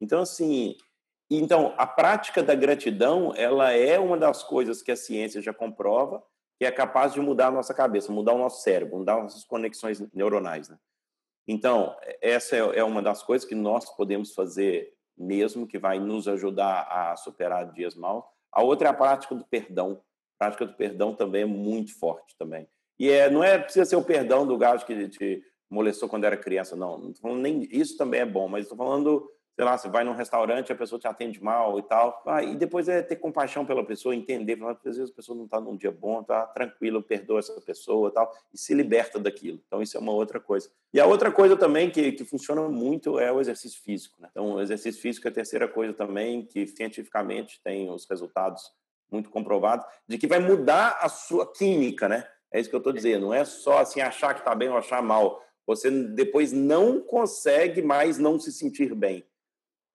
Então, assim, então a prática da gratidão, ela é uma das coisas que a ciência já comprova que é capaz de mudar a nossa cabeça, mudar o nosso cérebro, mudar nossas conexões neuronais, né? Então, essa é, é uma das coisas que nós podemos fazer mesmo, que vai nos ajudar a superar dias maus. A outra é a prática do perdão prática do perdão também é muito forte também. E é, não é precisa ser o perdão do gajo que te molestou quando era criança, não. não falando nem isso também é bom, mas estou falando, sei lá, você vai num restaurante, a pessoa te atende mal e tal, ah, e depois é ter compaixão pela pessoa, entender, falar, às vezes a pessoa não está num dia bom, tá tranquilo, perdoa essa pessoa, tal, e se liberta daquilo. Então isso é uma outra coisa. E a outra coisa também que, que funciona muito é o exercício físico. Né? Então o exercício físico é a terceira coisa também que cientificamente tem os resultados muito comprovado, de que vai mudar a sua química, né? É isso que eu estou dizendo. Não é só assim achar que está bem ou achar mal. Você depois não consegue mais não se sentir bem.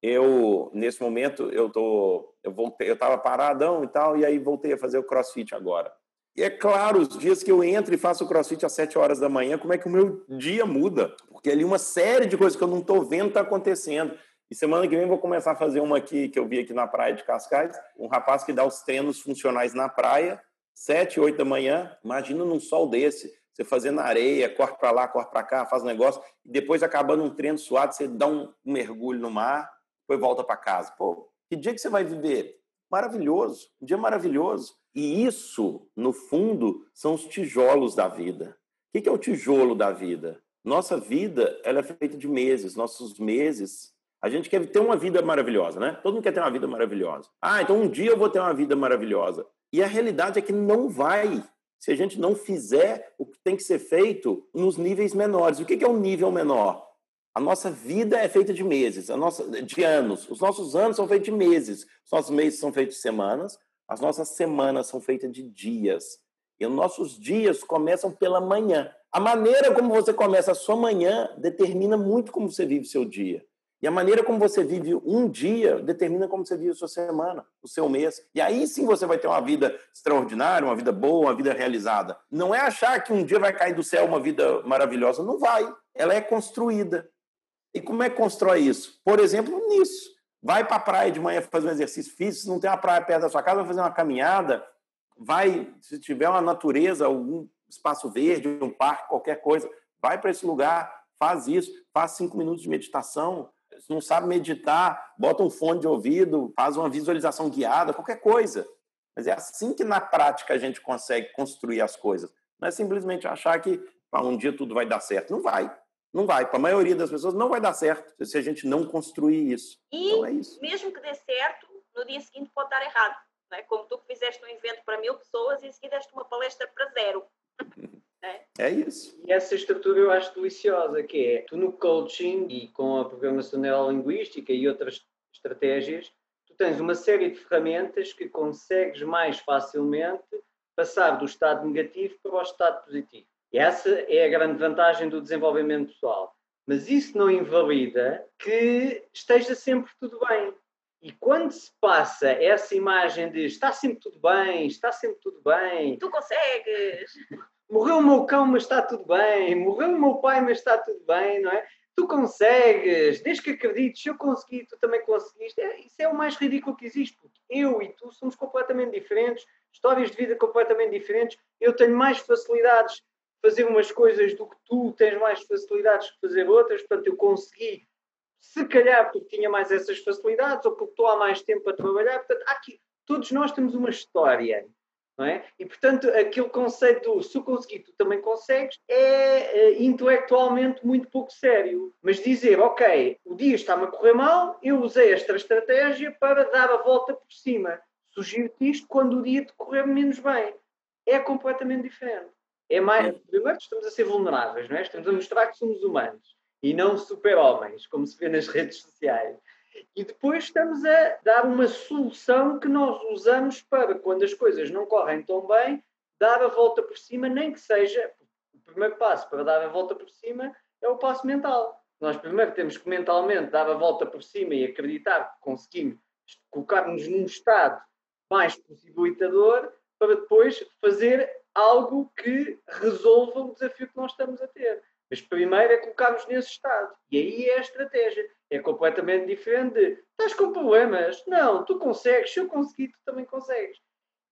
Eu nesse momento eu tô, eu voltei, eu estava paradão e tal, e aí voltei a fazer o CrossFit agora. E é claro, os dias que eu entro e faço o CrossFit às 7 horas da manhã, como é que o meu dia muda? Porque ali uma série de coisas que eu não estou vendo está acontecendo. E semana que vem vou começar a fazer uma aqui que eu vi aqui na praia de Cascais, um rapaz que dá os treinos funcionais na praia, sete, oito da manhã. Imagina num sol desse, você fazer na areia, corre para lá, corre para cá, faz um negócio, e depois acabando um treino suado, você dá um mergulho no mar, depois volta para casa. Pô, Que dia que você vai viver? Maravilhoso, um dia maravilhoso. E isso, no fundo, são os tijolos da vida. O que é o tijolo da vida? Nossa vida ela é feita de meses. Nossos meses a gente quer ter uma vida maravilhosa, né? Todo mundo quer ter uma vida maravilhosa. Ah, então um dia eu vou ter uma vida maravilhosa. E a realidade é que não vai se a gente não fizer o que tem que ser feito nos níveis menores. O que é um nível menor? A nossa vida é feita de meses, a nossa, de anos. Os nossos anos são feitos de meses. Os nossos meses são feitos de semanas. As nossas semanas são feitas de dias. E os nossos dias começam pela manhã. A maneira como você começa a sua manhã determina muito como você vive o seu dia. E a maneira como você vive um dia determina como você vive a sua semana, o seu mês. E aí sim você vai ter uma vida extraordinária, uma vida boa, uma vida realizada. Não é achar que um dia vai cair do céu uma vida maravilhosa. Não vai. Ela é construída. E como é que constrói isso? Por exemplo, nisso. Vai para a praia de manhã fazer um exercício físico, se não tem uma praia perto da sua casa, vai fazer uma caminhada, vai, se tiver uma natureza, algum espaço verde, um parque, qualquer coisa, vai para esse lugar, faz isso, faz cinco minutos de meditação, se não sabe meditar, bota um fone de ouvido, faz uma visualização guiada, qualquer coisa. Mas é assim que na prática a gente consegue construir as coisas. Não é simplesmente achar que ah, um dia tudo vai dar certo. Não vai. Não vai. Para a maioria das pessoas não vai dar certo se a gente não construir isso. E então é isso. mesmo que dê certo, no dia seguinte pode dar errado. Não é? Como tu que fizeste um evento para mil pessoas e em seguida deste uma palestra para zero. É. isso. E essa estrutura eu acho deliciosa, que é, tu no coaching e com a programação neurolinguística e outras estratégias, tu tens uma série de ferramentas que consegues mais facilmente passar do estado negativo para o estado positivo. E essa é a grande vantagem do desenvolvimento pessoal. Mas isso não invalida que esteja sempre tudo bem. E quando se passa essa imagem de está sempre tudo bem, está sempre tudo bem. Tu consegues! Morreu o meu cão, mas está tudo bem. Morreu o meu pai, mas está tudo bem, não é? Tu consegues, desde que acredites, eu consegui, tu também conseguiste. É, isso é o mais ridículo que existe, porque eu e tu somos completamente diferentes, histórias de vida completamente diferentes. Eu tenho mais facilidades de fazer umas coisas do que tu tens mais facilidades de fazer outras, portanto, eu consegui, se calhar porque tinha mais essas facilidades ou porque estou há mais tempo a trabalhar. Portanto, aqui, todos nós temos uma história não é? E, portanto, aquele conceito do se eu conseguir, tu também consegues, é uh, intelectualmente muito pouco sério. Mas dizer, ok, o dia está-me a correr mal, eu usei esta estratégia para dar a volta por cima. Sugiro-te isto quando o dia te correr menos bem. É completamente diferente. É mais, primeiro, estamos a ser vulneráveis, não é? Estamos a mostrar que somos humanos e não super-homens, como se vê nas redes sociais. E depois estamos a dar uma solução que nós usamos para, quando as coisas não correm tão bem, dar a volta por cima, nem que seja. O primeiro passo para dar a volta por cima é o passo mental. Nós primeiro temos que mentalmente dar a volta por cima e acreditar que conseguimos colocar-nos num estado mais possibilitador para depois fazer algo que resolva o desafio que nós estamos a ter. Mas primeiro é colocarmos nesse estado. E aí é a estratégia é completamente diferente de estás com problemas. Não, tu consegues, se eu conseguir, tu também consegues.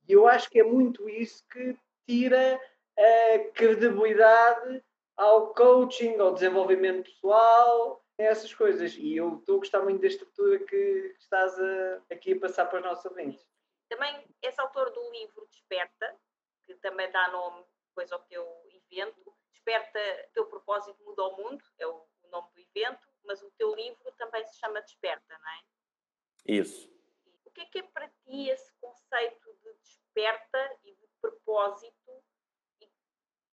E eu acho que é muito isso que tira a credibilidade ao coaching, ao desenvolvimento pessoal, essas coisas. E eu estou a gostar muito da estrutura que estás a, aqui a passar para os nossos ouvintes. Também és autor do livro Desperta, que também dá nome depois ao teu evento. Desperta, teu propósito muda o mundo, é o nome do evento mas o teu livro também se chama Desperta, não é? Isso. O que é que é para ti esse conceito de desperta e de propósito e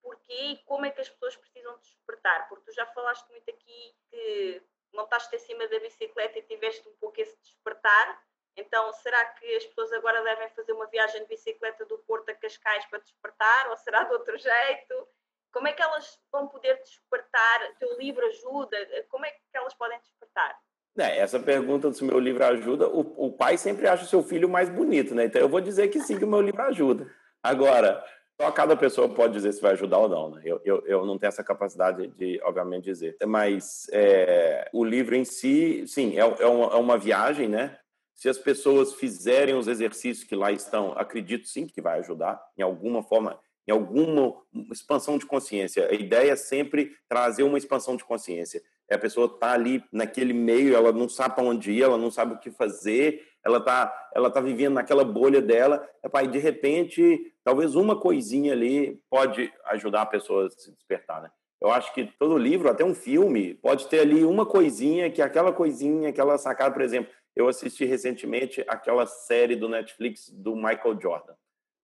porquê e como é que as pessoas precisam despertar? Porque tu já falaste muito aqui que montaste em cima da bicicleta e tiveste um pouco esse despertar. Então, será que as pessoas agora devem fazer uma viagem de bicicleta do Porto a Cascais para despertar? Ou será de outro jeito? Como é que elas vão poder despertar? Teu livro ajuda? Como é que elas podem despertar? É, essa pergunta se o meu livro ajuda, o, o, pai sempre acha o seu filho mais bonito, né? Então eu vou dizer que sim, que o meu livro ajuda. Agora, só cada pessoa pode dizer se vai ajudar ou não, né? Eu, eu, eu não tenho essa capacidade de, obviamente, dizer. Mas é, o livro em si, sim, é, é, uma, é uma viagem, né? Se as pessoas fizerem os exercícios que lá estão, acredito sim que vai ajudar, em alguma forma em alguma expansão de consciência. A ideia é sempre trazer uma expansão de consciência. É a pessoa está ali naquele meio, ela não sabe para onde ir, ela não sabe o que fazer, ela está ela tá vivendo naquela bolha dela, pai, de repente, talvez uma coisinha ali pode ajudar a pessoa a se despertar, né? Eu acho que todo livro, até um filme, pode ter ali uma coisinha, que aquela coisinha, aquela sacada, por exemplo, eu assisti recentemente aquela série do Netflix do Michael Jordan.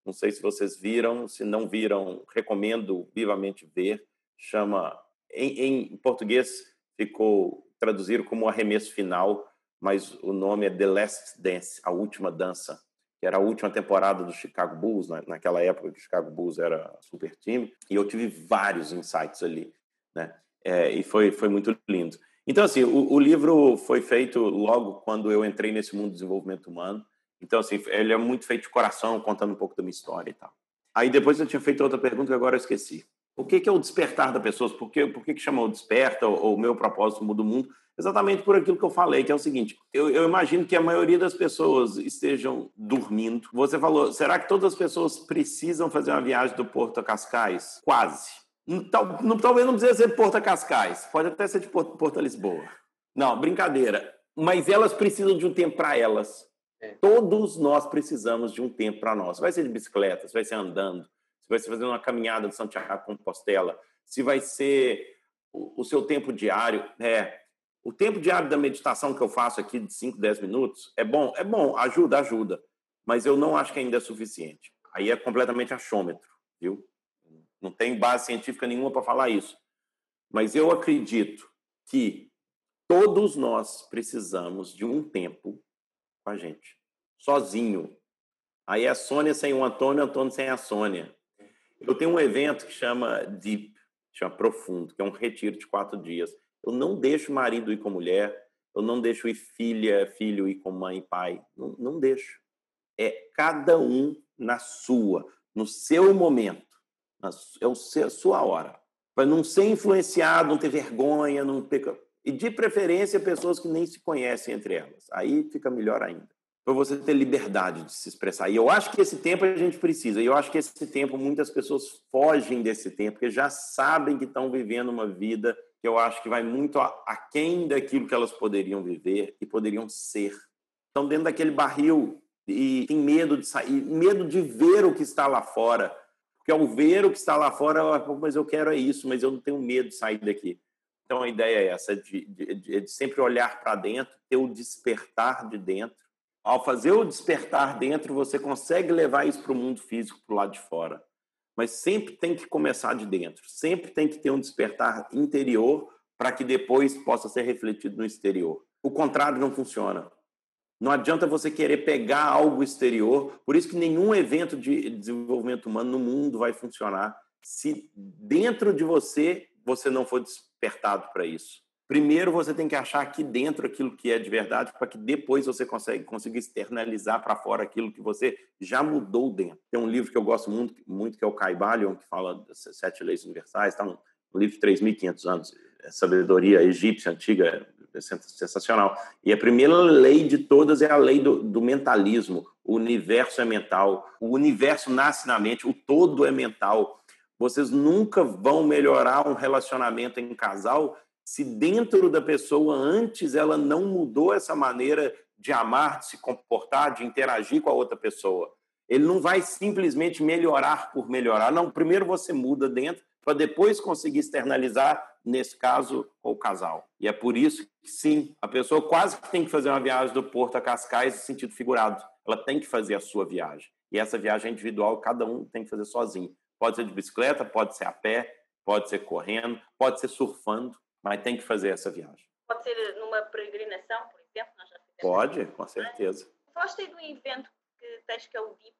Não sei se vocês viram, se não viram, recomendo vivamente ver. Chama, em, em português ficou traduzido como Arremesso Final, mas o nome é The Last Dance, A Última Dança, que era a última temporada do Chicago Bulls, naquela época que o Chicago Bulls era super time, e eu tive vários insights ali, né? É, e foi, foi muito lindo. Então, assim, o, o, livro foi feito logo quando eu entrei nesse mundo do desenvolvimento humano. Então, assim, ele é muito feito de coração, contando um pouco da minha história e tal. Aí depois eu tinha feito outra pergunta que agora eu esqueci. O que, é o despertar da pessoa? Por que, por que, que o desperta ou o meu propósito muda o mundo? Exatamente por aquilo que eu falei, que é o seguinte: eu, eu, imagino que a maioria das pessoas estejam dormindo. Você falou, será que todas as pessoas precisam fazer uma viagem do Porto a Cascais? Quase. Tal, não, talvez não precise ser de Porto Cascais, pode até ser de Porto, Porto Lisboa. Não, brincadeira. Mas elas precisam de um tempo para elas. É. Todos nós precisamos de um tempo para nós. Vai ser de bicicleta, vai ser andando, se vai ser fazendo uma caminhada de Santiago Compostela, se vai ser o, o seu tempo diário. É, o tempo diário da meditação que eu faço aqui de 5, 10 minutos é bom, é bom, ajuda, ajuda. Mas eu não acho que ainda é suficiente. Aí é completamente achômetro, viu? Não tem base científica nenhuma para falar isso. Mas eu acredito que todos nós precisamos de um tempo com a gente, sozinho. Aí é a Sônia sem o Antônio, Antônio sem a Sônia. Eu tenho um evento que chama Deep, chama Profundo, que é um retiro de quatro dias. Eu não deixo o marido ir com mulher, eu não deixo ir filha, filho ir com mãe pai. Não, não deixo. É cada um na sua, no seu momento é a sua hora. Para não ser influenciado, não ter vergonha, não ter... E de preferência, pessoas que nem se conhecem entre elas. Aí fica melhor ainda. Para você ter liberdade de se expressar. E eu acho que esse tempo a gente precisa. E eu acho que esse tempo, muitas pessoas fogem desse tempo, porque já sabem que estão vivendo uma vida que eu acho que vai muito aquém daquilo que elas poderiam viver e poderiam ser. Estão dentro daquele barril e tem medo de sair, medo de ver o que está lá fora porque ao ver o que está lá fora, mas eu quero é isso, mas eu não tenho medo de sair daqui. Então a ideia é essa, de, de, de sempre olhar para dentro, ter o despertar de dentro. Ao fazer o despertar dentro, você consegue levar isso para o mundo físico, para o lado de fora. Mas sempre tem que começar de dentro, sempre tem que ter um despertar interior para que depois possa ser refletido no exterior. O contrário não funciona. Não adianta você querer pegar algo exterior. Por isso que nenhum evento de desenvolvimento humano no mundo vai funcionar se dentro de você você não for despertado para isso. Primeiro você tem que achar aqui dentro aquilo que é de verdade, para que depois você consegue, consiga externalizar para fora aquilo que você já mudou dentro. Tem um livro que eu gosto muito, muito que é o Caibalion, que fala das sete leis universais, tá um, um livro de 3.500 anos, é sabedoria egípcia antiga, é sensacional. E a primeira lei de todas é a lei do, do, mentalismo. O universo é mental, o universo nasce na mente, o todo é mental. Vocês nunca vão melhorar um relacionamento em casal se dentro da pessoa antes ela não mudou essa maneira de amar, de se comportar, de interagir com a outra pessoa. Ele não vai simplesmente melhorar por melhorar. Não, primeiro você muda dentro para depois conseguir externalizar, nesse caso, o casal. E é por isso que, sim, a pessoa quase tem que fazer uma viagem do Porto a Cascais em sentido figurado. Ela tem que fazer a sua viagem. E essa viagem individual, cada um tem que fazer sozinho. Pode ser de bicicleta, pode ser a pé, pode ser correndo, pode ser surfando, mas tem que fazer essa viagem. Pode ser numa peregrinação, por exemplo? pode, com certeza. Falaste aí do evento que tens que é o DIP.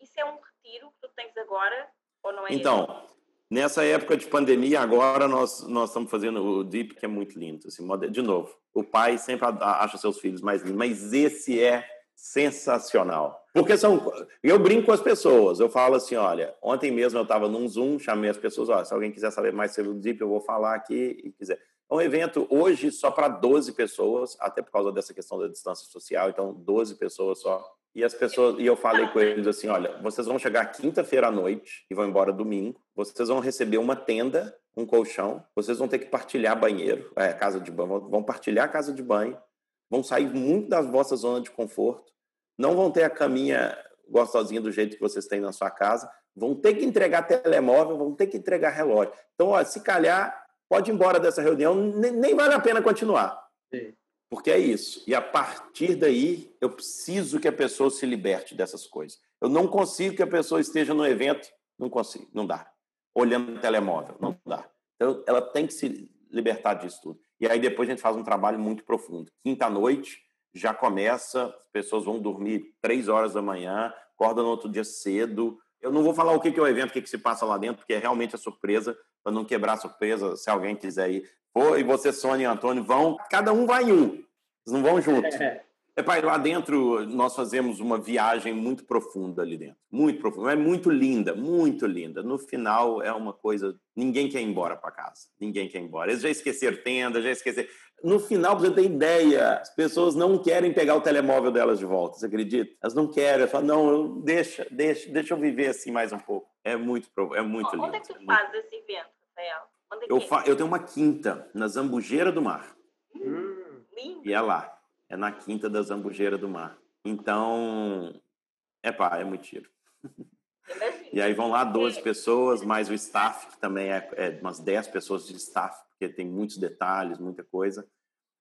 Isso é um retiro que tu tens agora? Ou não é então, Nessa época de pandemia, agora nós, nós estamos fazendo o Deep, que é muito lindo. Assim, de novo, o pai sempre acha seus filhos mais lindos, mas esse é sensacional. Porque são. Eu brinco com as pessoas, eu falo assim: olha, ontem mesmo eu estava num Zoom, chamei as pessoas, olha, se alguém quiser saber mais sobre o Deep, eu vou falar aqui e quiser. É um evento hoje só para 12 pessoas, até por causa dessa questão da distância social, então 12 pessoas só. E as pessoas, e eu falei com eles assim, olha, vocês vão chegar quinta-feira à noite e vão embora domingo. Vocês vão receber uma tenda, um colchão. Vocês vão ter que partilhar banheiro, é, casa de banho, vão partilhar a casa de banho. Vão sair muito das vossas zonas de conforto, não vão ter a caminha gostosinha do jeito que vocês têm na sua casa, vão ter que entregar telemóvel, vão ter que entregar relógio. Então, ó, se calhar, pode ir embora dessa reunião, nem, nem vale a pena continuar. Sim. Porque é isso. E a partir daí, eu preciso que a pessoa se liberte dessas coisas. Eu não consigo que a pessoa esteja no evento, não consigo, não dá. Olhando o telemóvel, não dá. Então, ela tem que se libertar disso tudo. E aí depois a gente faz um trabalho muito profundo. Quinta-noite já começa, as pessoas vão dormir três horas da manhã, acordam no outro dia cedo. Eu não vou falar o que é o evento, o que, se passa lá dentro, porque é realmente a surpresa, para não quebrar a surpresa, se alguém quiser ir. Pô, e você, Sônia e Antônio, vão, cada um vai em um, não vão junto. É, pai, lá dentro nós fazemos uma viagem muito profunda ali dentro. Muito profunda. É muito linda, muito linda. No final é uma coisa. Ninguém quer ir embora para casa. Ninguém quer ir embora. Eles já esqueceram tenda, já esqueceram. No final, você ter ideia, as pessoas não querem pegar o telemóvel delas de volta. Você acredita? Elas não querem. Elas falam, não, deixa, deixa, deixa eu viver assim mais um pouco. É muito, é muito lindo. Onde é que tu é faz esse evento, Rafael? É eu, fa... eu tenho uma quinta na Zambujeira do Mar. Hum, lindo. E é lá é na Quinta da Zambujeira do Mar. Então, é pá, é muito tiro. e aí vão lá 12 pessoas, mais o staff, que também é, é umas 10 pessoas de staff, porque tem muitos detalhes, muita coisa.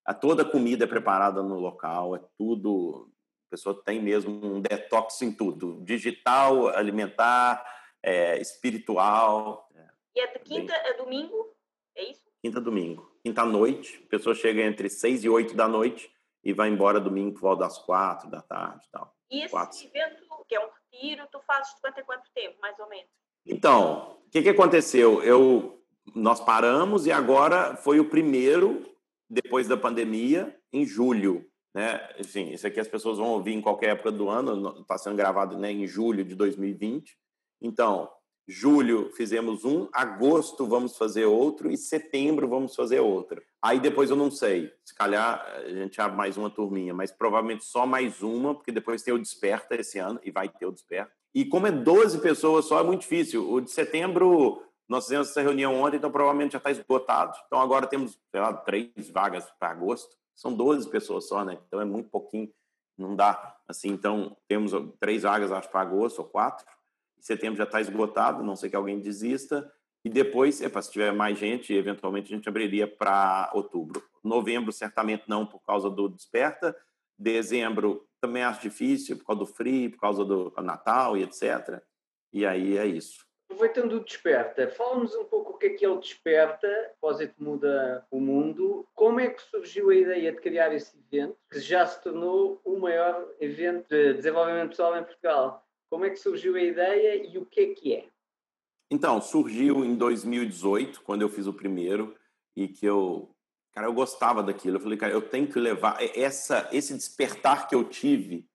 A toda a comida é preparada no local, é tudo. A pessoa tem mesmo um detox em tudo: digital, alimentar, é, espiritual. É. E é quinta bem... a domingo? É isso? Quinta domingo. Quinta à noite, a pessoa chega entre 6 e 8 da noite e vai embora domingo por volta das quatro da tarde e tal. E esse quatro. evento, que é um retiro, tu fazes durante quanto tempo, mais ou menos? Então, o que, que aconteceu? Eu, nós paramos e agora foi o primeiro, depois da pandemia, em julho. Né? Enfim, isso aqui as pessoas vão ouvir em qualquer época do ano, está sendo gravado né, em julho de 2020. Então, julho fizemos um, agosto vamos fazer outro e setembro vamos fazer outro. Aí depois eu não sei, se calhar a gente abre mais uma turminha, mas provavelmente só mais uma, porque depois tem o Desperta esse ano e vai ter o Desperta. E como é 12 pessoas só, é muito difícil. O de setembro, nós fizemos essa reunião ontem, então provavelmente já está esgotado. Então agora temos, sei lá, três vagas para agosto. São 12 pessoas só, né? Então é muito pouquinho, não dá. Assim, então temos três vagas, acho, para agosto, ou quatro setembro já está esgotado, não sei que alguém desista. E depois, epa, se tiver mais gente, eventualmente a gente abriria para outubro. Novembro, certamente não, por causa do Desperta. Dezembro, também acho difícil, por causa do frio, por causa do Natal e etc. E aí é isso. Aproveitando o Desperta, fala-nos um pouco o que é que é o Desperta, Propósito Muda o Mundo. Como é que surgiu a ideia de criar esse evento, que já se tornou o maior evento de desenvolvimento pessoal em Portugal? Como é que surgiu a ideia e o que é que é? Então, surgiu em 2018, quando eu fiz o primeiro, e que eu, cara, eu gostava daquilo. Eu falei, cara, eu tenho que levar essa, esse despertar que eu tive,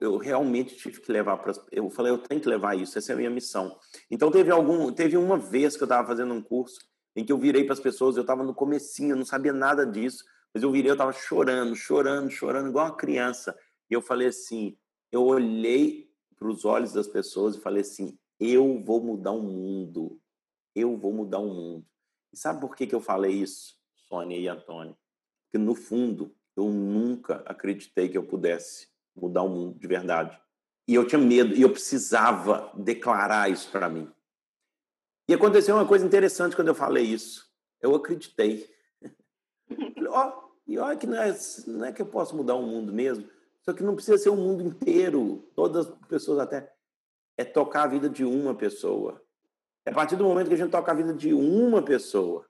eu realmente tive que levar para. Eu falei, eu tenho que levar isso. Essa é a minha missão. Então teve algum, teve uma vez que eu estava fazendo um curso em que eu virei para as pessoas. Eu estava no comecinho, eu não sabia nada disso, mas eu virei, eu estava chorando, chorando, chorando igual uma criança. E eu falei assim, eu olhei para os olhos das pessoas e falei assim: eu vou mudar o mundo. Eu vou mudar o mundo. E sabe por que, que eu falei isso, Sônia e Antônio? Porque, no fundo, eu nunca acreditei que eu pudesse mudar o mundo de verdade. E eu tinha medo, e eu precisava declarar isso para mim. E aconteceu uma coisa interessante quando eu falei isso. Eu acreditei. oh, e olha que não é, não é que eu posso mudar o mundo mesmo. Só que não precisa ser o mundo inteiro, todas as pessoas até. É tocar a vida de uma pessoa. É a partir do momento que a gente toca a vida de uma pessoa,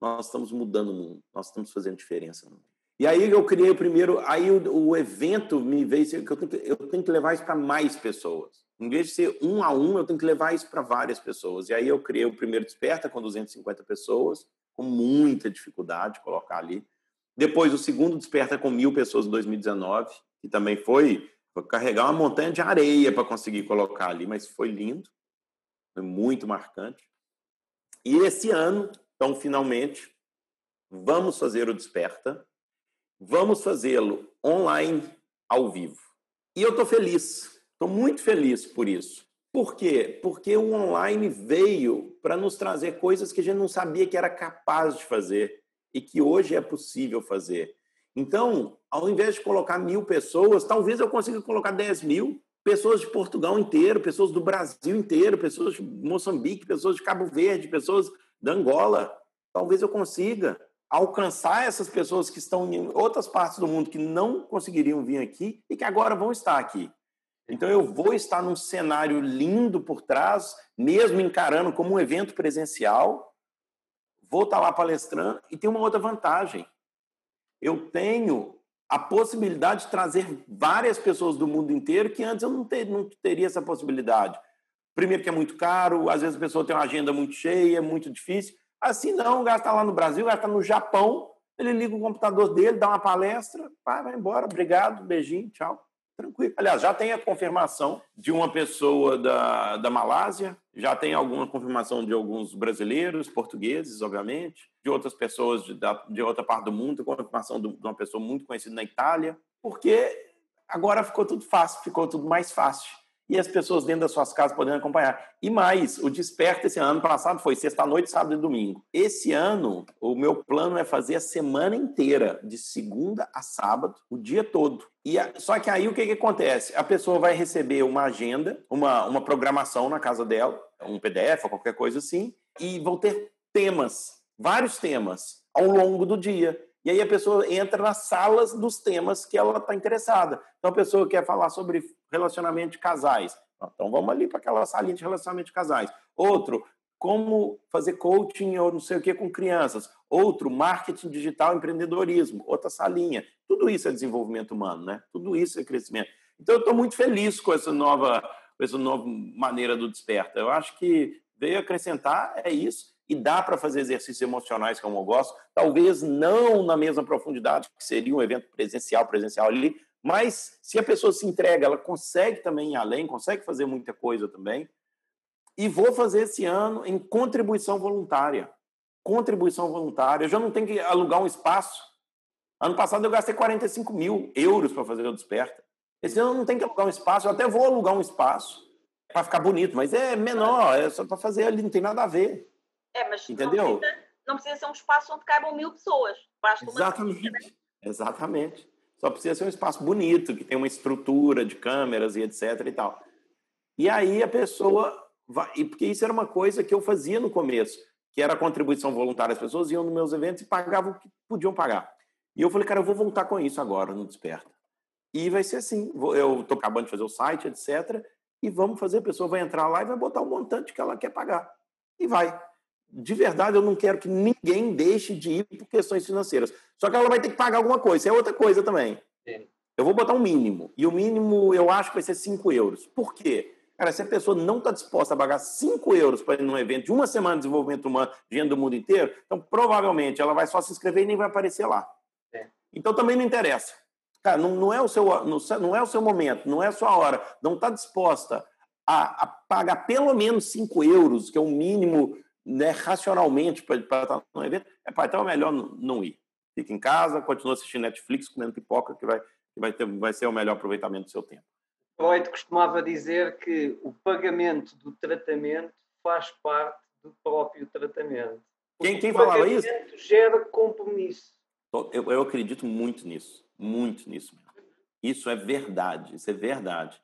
nós estamos mudando o mundo, nós estamos fazendo diferença no mundo. E aí eu criei o primeiro, aí o, o evento me veio eu tenho que, eu tenho que levar isso para mais pessoas. Em vez de ser um a um, eu tenho que levar isso para várias pessoas. E aí eu criei o primeiro Desperta com 250 pessoas, com muita dificuldade de colocar ali. Depois o segundo Desperta com mil pessoas em 2019 que também foi, foi carregar uma montanha de areia para conseguir colocar ali, mas foi lindo, foi muito marcante. E esse ano, então, finalmente, vamos fazer o Desperta, vamos fazê-lo online, ao vivo. E eu estou feliz, estou muito feliz por isso. Por quê? Porque o online veio para nos trazer coisas que a gente não sabia que era capaz de fazer e que hoje é possível fazer. Então, ao invés de colocar mil pessoas, talvez eu consiga colocar 10 mil pessoas de Portugal inteiro, pessoas do Brasil inteiro, pessoas de Moçambique, pessoas de Cabo Verde, pessoas da Angola. Talvez eu consiga alcançar essas pessoas que estão em outras partes do mundo que não conseguiriam vir aqui e que agora vão estar aqui. Então eu vou estar num cenário lindo por trás, mesmo encarando como um evento presencial. Vou estar lá palestrando e tem uma outra vantagem. Eu tenho a possibilidade de trazer várias pessoas do mundo inteiro que antes eu não, ter, não teria essa possibilidade. Primeiro que é muito caro, às vezes a pessoa tem uma agenda muito cheia, muito difícil. Assim não, gasta lá no Brasil, gasta no Japão, ele liga o computador dele, dá uma palestra, vai, vai embora, obrigado, beijinho, tchau. Tranquilo. Aliás, já tem a confirmação de uma pessoa da, da Malásia, já tem alguma confirmação de alguns brasileiros, portugueses, obviamente, de outras pessoas de, de outra parte do mundo, confirmação de uma pessoa muito conhecida na Itália, porque agora ficou tudo fácil, ficou tudo mais fácil e as pessoas dentro das suas casas podendo acompanhar. E mais, o Desperta esse ano passado foi sexta-noite, sábado e domingo. Esse ano, o meu plano é fazer a semana inteira, de segunda a sábado, o dia todo. E a, só que aí o que, que acontece? A pessoa vai receber uma agenda, uma, uma programação na casa dela, um PDF ou qualquer coisa assim, e vão ter temas, vários temas, ao longo do dia. E aí a pessoa entra nas salas dos temas que ela está interessada. Então a pessoa quer falar sobre relacionamento de casais. Então vamos ali para aquela salinha de relacionamento de casais. Outro, como fazer coaching ou não sei o que com crianças. Outro, marketing digital, empreendedorismo. Outra salinha. Tudo isso é desenvolvimento humano, né? Tudo isso é crescimento. Então eu estou muito feliz com essa nova, com essa nova maneira do desperta. Eu acho que veio acrescentar é isso e dá para fazer exercícios emocionais como eu gosto, talvez não na mesma profundidade que seria um evento presencial, presencial ali, mas se a pessoa se entrega, ela consegue também ir além, consegue fazer muita coisa também. E vou fazer esse ano em contribuição voluntária. Contribuição voluntária. Eu já não tenho que alugar um espaço. Ano passado eu gastei 45 mil euros para fazer o Desperta. Esse ano eu não tenho que alugar um espaço. Eu até vou alugar um espaço para ficar bonito, mas é menor, é só para fazer ali, não tem nada a ver. É, mas Entendeu? Não precisa, não precisa ser um espaço onde caibam mil pessoas. Basta Exatamente. Uma Exatamente. Só precisa ser um espaço bonito, que tem uma estrutura de câmeras e etc e tal. E aí a pessoa vai, porque isso era uma coisa que eu fazia no começo, que era a contribuição voluntária. As pessoas iam nos meus eventos e pagavam o que podiam pagar. E eu falei, cara, eu vou voltar com isso agora no Desperta. E vai ser assim. Eu estou acabando de fazer o site, etc. E vamos fazer, a pessoa vai entrar lá e vai botar o montante que ela quer pagar. E vai de verdade, eu não quero que ninguém deixe de ir por questões financeiras. Só que ela vai ter que pagar alguma coisa. Isso é outra coisa também. Sim. Eu vou botar um mínimo. E o mínimo eu acho que vai ser 5 euros. Por quê? Cara, se a pessoa não está disposta a pagar 5 euros para ir num evento de uma semana de desenvolvimento humano, gente do mundo inteiro, então provavelmente ela vai só se inscrever e nem vai aparecer lá. É. Então também não interessa. Cara, não, não, é o seu, não é o seu momento, não é a sua hora. Não está disposta a, a pagar pelo menos 5 euros, que é o mínimo né, racionalmente para estar no evento, é, pá, então é melhor não ir. Fica em casa, continua assistindo Netflix, comendo pipoca, que vai, que vai, ter, vai ser o melhor aproveitamento do seu tempo. Freud costumava dizer que o pagamento do tratamento faz parte do próprio tratamento. Quem, quem falava isso? O pagamento gera compromisso. Eu, eu acredito muito nisso, muito nisso mesmo. Isso é verdade, isso é verdade.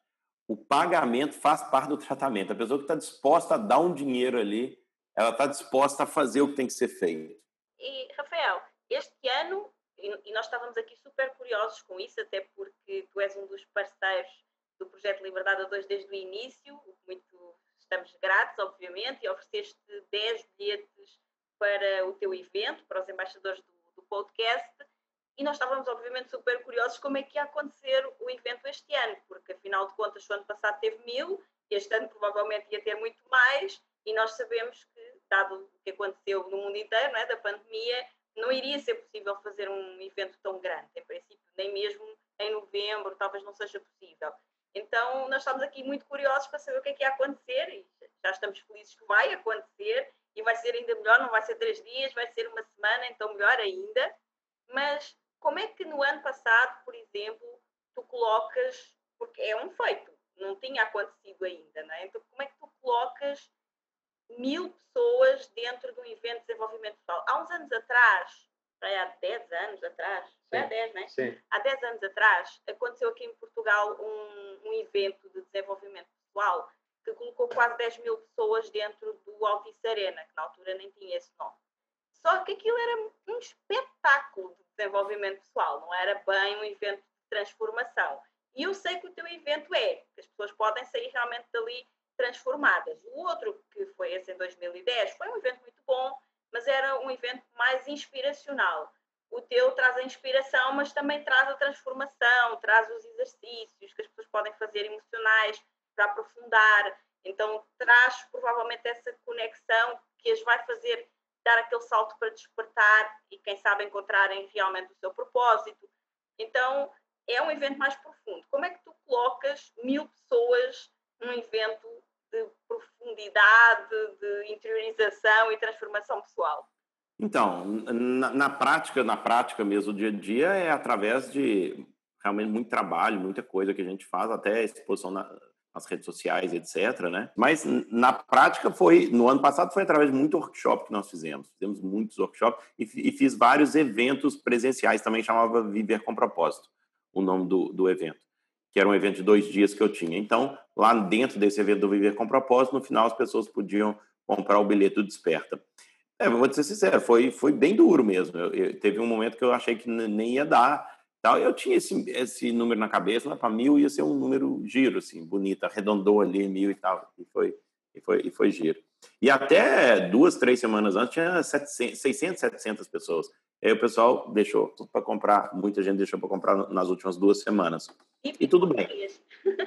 O pagamento faz parte do tratamento. A pessoa que está disposta a dar um dinheiro ali, ela está disposta a fazer o que tem que ser feito. E, Rafael, este ano, e nós estávamos aqui super curiosos com isso, até porque tu és um dos parceiros do projeto Liberdade a 2 desde o início, muito estamos gratos, obviamente, e ofereceste 10 bilhetes para o teu evento, para os embaixadores do, do podcast, e nós estávamos, obviamente, super curiosos como é que ia acontecer o evento este ano, porque afinal de contas, o ano passado teve mil, este ano provavelmente ia ter muito mais, e nós sabemos que, dado o que aconteceu no mundo inteiro, não é, da pandemia, não iria ser possível fazer um evento tão grande, em princípio, nem mesmo em novembro, talvez não seja possível. Então, nós estamos aqui muito curiosos para saber o que é que ia acontecer e já estamos felizes que vai acontecer e vai ser ainda melhor, não vai ser três dias, vai ser uma semana, então melhor ainda. Mas como é que no ano passado, por exemplo, tu colocas, porque é um feito, não tinha acontecido ainda, não é? Então, como é que tu colocas mil pessoas dentro de um evento de desenvolvimento pessoal. Há uns anos atrás, há 10 anos atrás, foi há 10, não é? Sim. Há 10 anos atrás, aconteceu aqui em Portugal um, um evento de desenvolvimento pessoal que colocou quase 10 mil pessoas dentro do Altice Arena, que na altura nem tinha esse nome. Só que aquilo era um espetáculo de desenvolvimento pessoal, não era bem um evento de transformação. E eu sei que o teu evento é, que as pessoas podem sair realmente dali transformadas. O outro, que foi esse em 2010, foi um evento muito bom, mas era um evento mais inspiracional. O teu traz a inspiração, mas também traz a transformação, traz os exercícios que as pessoas podem fazer emocionais para aprofundar. Então, traz provavelmente essa conexão que as vai fazer dar aquele salto para despertar e, quem sabe, encontrarem realmente o seu propósito. Então, é um evento mais profundo. Como é que tu colocas mil pessoas num evento de profundidade, de interiorização e transformação pessoal? Então, na, na, prática, na prática mesmo, o dia a dia é através de realmente muito trabalho, muita coisa que a gente faz, até exposição na, nas redes sociais, etc. Né? Mas na prática foi, no ano passado foi através de muito workshop que nós fizemos. Fizemos muitos workshops e, e fiz vários eventos presenciais, também chamava Viver com Propósito, o nome do, do evento, que era um evento de dois dias que eu tinha. Então, lá dentro desse evento do Viver com Propósito, no final as pessoas podiam comprar o bilhete do Desperta. É, vou ser sincero, foi, foi bem duro mesmo. Eu, eu, teve um momento que eu achei que nem ia dar, Tal. Eu tinha esse, esse número na cabeça, lá para mil ia ser um número giro, assim, bonito, arredondou ali mil e tal, e foi, e foi, e foi giro. E até duas, três semanas antes tinha 700, 600, 700 pessoas. Aí o pessoal deixou para comprar, muita gente deixou para comprar nas últimas duas semanas. E, e tudo bem.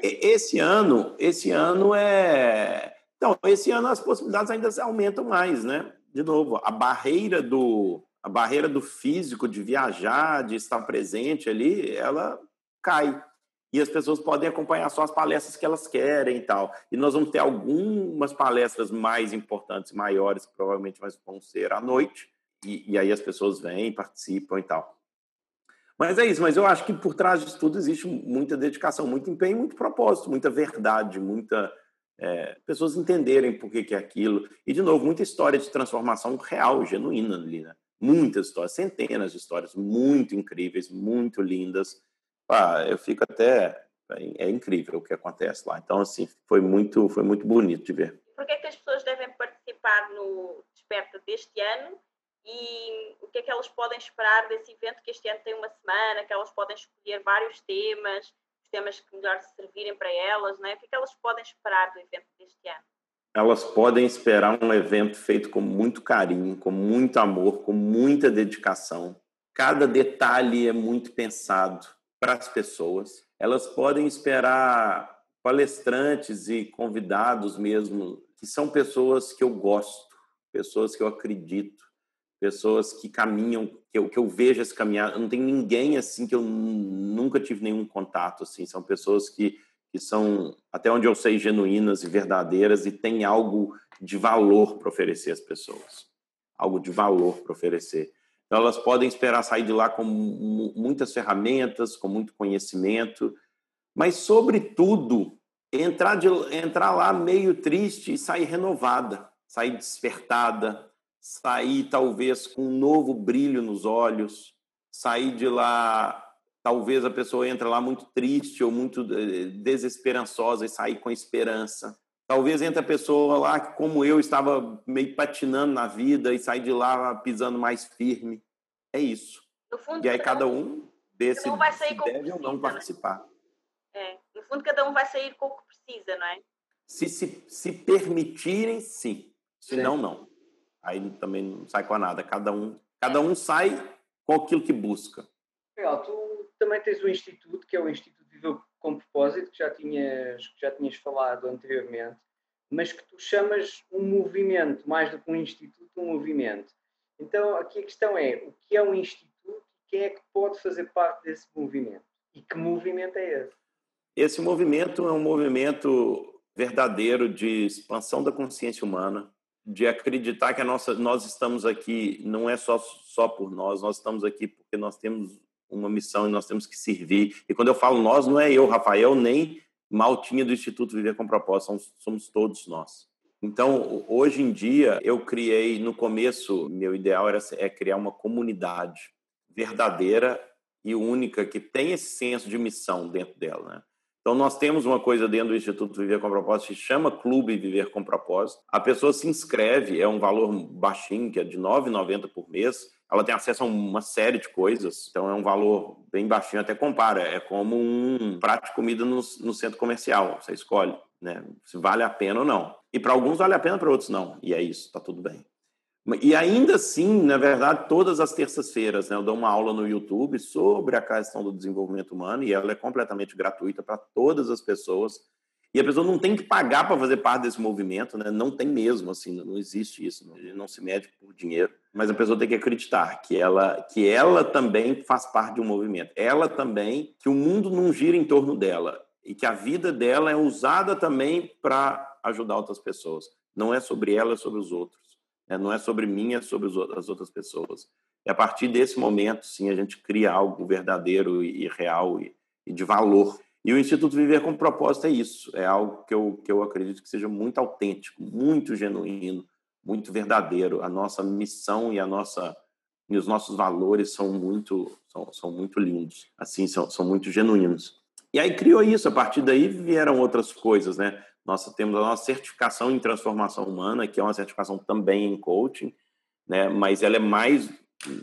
Esse ano, esse ano é. Então, esse ano as possibilidades ainda aumentam mais, né? De novo, a barreira do, a barreira do físico, de viajar, de estar presente ali, ela cai. E as pessoas podem acompanhar só as palestras que elas querem e tal. E nós vamos ter algumas palestras mais importantes, maiores, que provavelmente vão ser à noite. E, e aí as pessoas vêm, participam e tal. Mas é isso, mas eu acho que por trás disso tudo existe muita dedicação, muito empenho, muito propósito, muita verdade, muita. É, pessoas entenderem por que, que é aquilo. E, de novo, muita história de transformação real, genuína ali, né? muitas histórias, centenas de histórias muito incríveis, muito lindas. Ah, eu fico até é incrível o que acontece lá. Então assim, foi muito foi muito bonito de ver. Por que é que as pessoas devem participar no Desperta deste ano? E o que é que elas podem esperar desse evento que este ano tem uma semana, que elas podem escolher vários temas, os temas que melhor servirem para elas, não é? O que é que elas podem esperar do evento deste ano? elas podem esperar um evento feito com muito carinho, com muito amor, com muita dedicação. Cada detalhe é muito pensado para as pessoas. Elas podem esperar palestrantes e convidados mesmo, que são pessoas que eu gosto, pessoas que eu acredito, pessoas que caminham, que eu, que eu vejo esse caminhar. Não tem ninguém assim que eu nunca tive nenhum contato assim. São pessoas que que são, até onde eu sei, genuínas e verdadeiras e têm algo de valor para oferecer às pessoas. Algo de valor para oferecer. Então, elas podem esperar sair de lá com muitas ferramentas, com muito conhecimento, mas, sobretudo, entrar, de, entrar lá meio triste e sair renovada, sair despertada, sair talvez com um novo brilho nos olhos, sair de lá talvez a pessoa entre lá muito triste ou muito eh, desesperançosa e sair com esperança. Talvez entre a pessoa lá que, como eu, estava meio patinando na vida e sair de lá pisando mais firme. É isso. Fundo, e aí cada um desse cada um vai sair com deve precisa, ou não participar. Né? É. No fundo, cada um vai sair com o que precisa, não é? Se, se, se permitirem, sim. Se não, não. Aí também não sai com nada. Cada um, cada um sai com aquilo que busca. Legal, tu também tens o Instituto, que é o Instituto Viver com Propósito, que já tinhas, que já tinhas falado anteriormente, mas que tu chamas um movimento, mais do que um instituto, um movimento. Então, aqui a questão é, o que é um instituto e quem é que pode fazer parte desse movimento? E que movimento é esse? Esse movimento é um movimento verdadeiro de expansão da consciência humana, de acreditar que a nossa, nós estamos aqui não é só, só por nós, nós estamos aqui porque nós temos uma missão e nós temos que servir. E quando eu falo nós, não é eu, Rafael, nem Maltinha do Instituto Viver com Propósito, somos, somos todos nós. Então, hoje em dia, eu criei, no começo, meu ideal era é criar uma comunidade verdadeira e única que tem esse senso de missão dentro dela, né? Então, nós temos uma coisa dentro do Instituto Viver com Propósito que chama Clube Viver com Propósito. A pessoa se inscreve, é um valor baixinho, que é de R$ 9,90 por mês. Ela tem acesso a uma série de coisas, então é um valor bem baixinho, até compara. É como um prato de comida no, no centro comercial, você escolhe né, se vale a pena ou não. E para alguns vale a pena, para outros não. E é isso, está tudo bem. E ainda assim, na verdade, todas as terças-feiras né, eu dou uma aula no YouTube sobre a questão do desenvolvimento humano e ela é completamente gratuita para todas as pessoas. E a pessoa não tem que pagar para fazer parte desse movimento, né? não tem mesmo, assim, não existe isso, não, se mede por dinheiro. Mas a pessoa tem que acreditar que ela, que ela também faz parte de um movimento. Ela também, que o mundo não gira em torno dela e que a vida dela é usada também para ajudar outras pessoas. Não é sobre ela, é sobre os outros. Né? Não é sobre mim, é sobre as outras pessoas. E a partir desse momento, sim, a gente cria algo verdadeiro e real e, de valor. E o Instituto Viver com Propósito é isso. É algo que eu, que eu acredito que seja muito autêntico, muito genuíno, muito verdadeiro. A nossa missão e a nossa e os nossos valores são muito são, são muito lindos, assim são, são muito genuínos. E aí criou isso. A partir daí vieram outras coisas, né? Nós temos a nossa certificação em transformação humana, que é uma certificação também em coaching, né? mas ela é mais,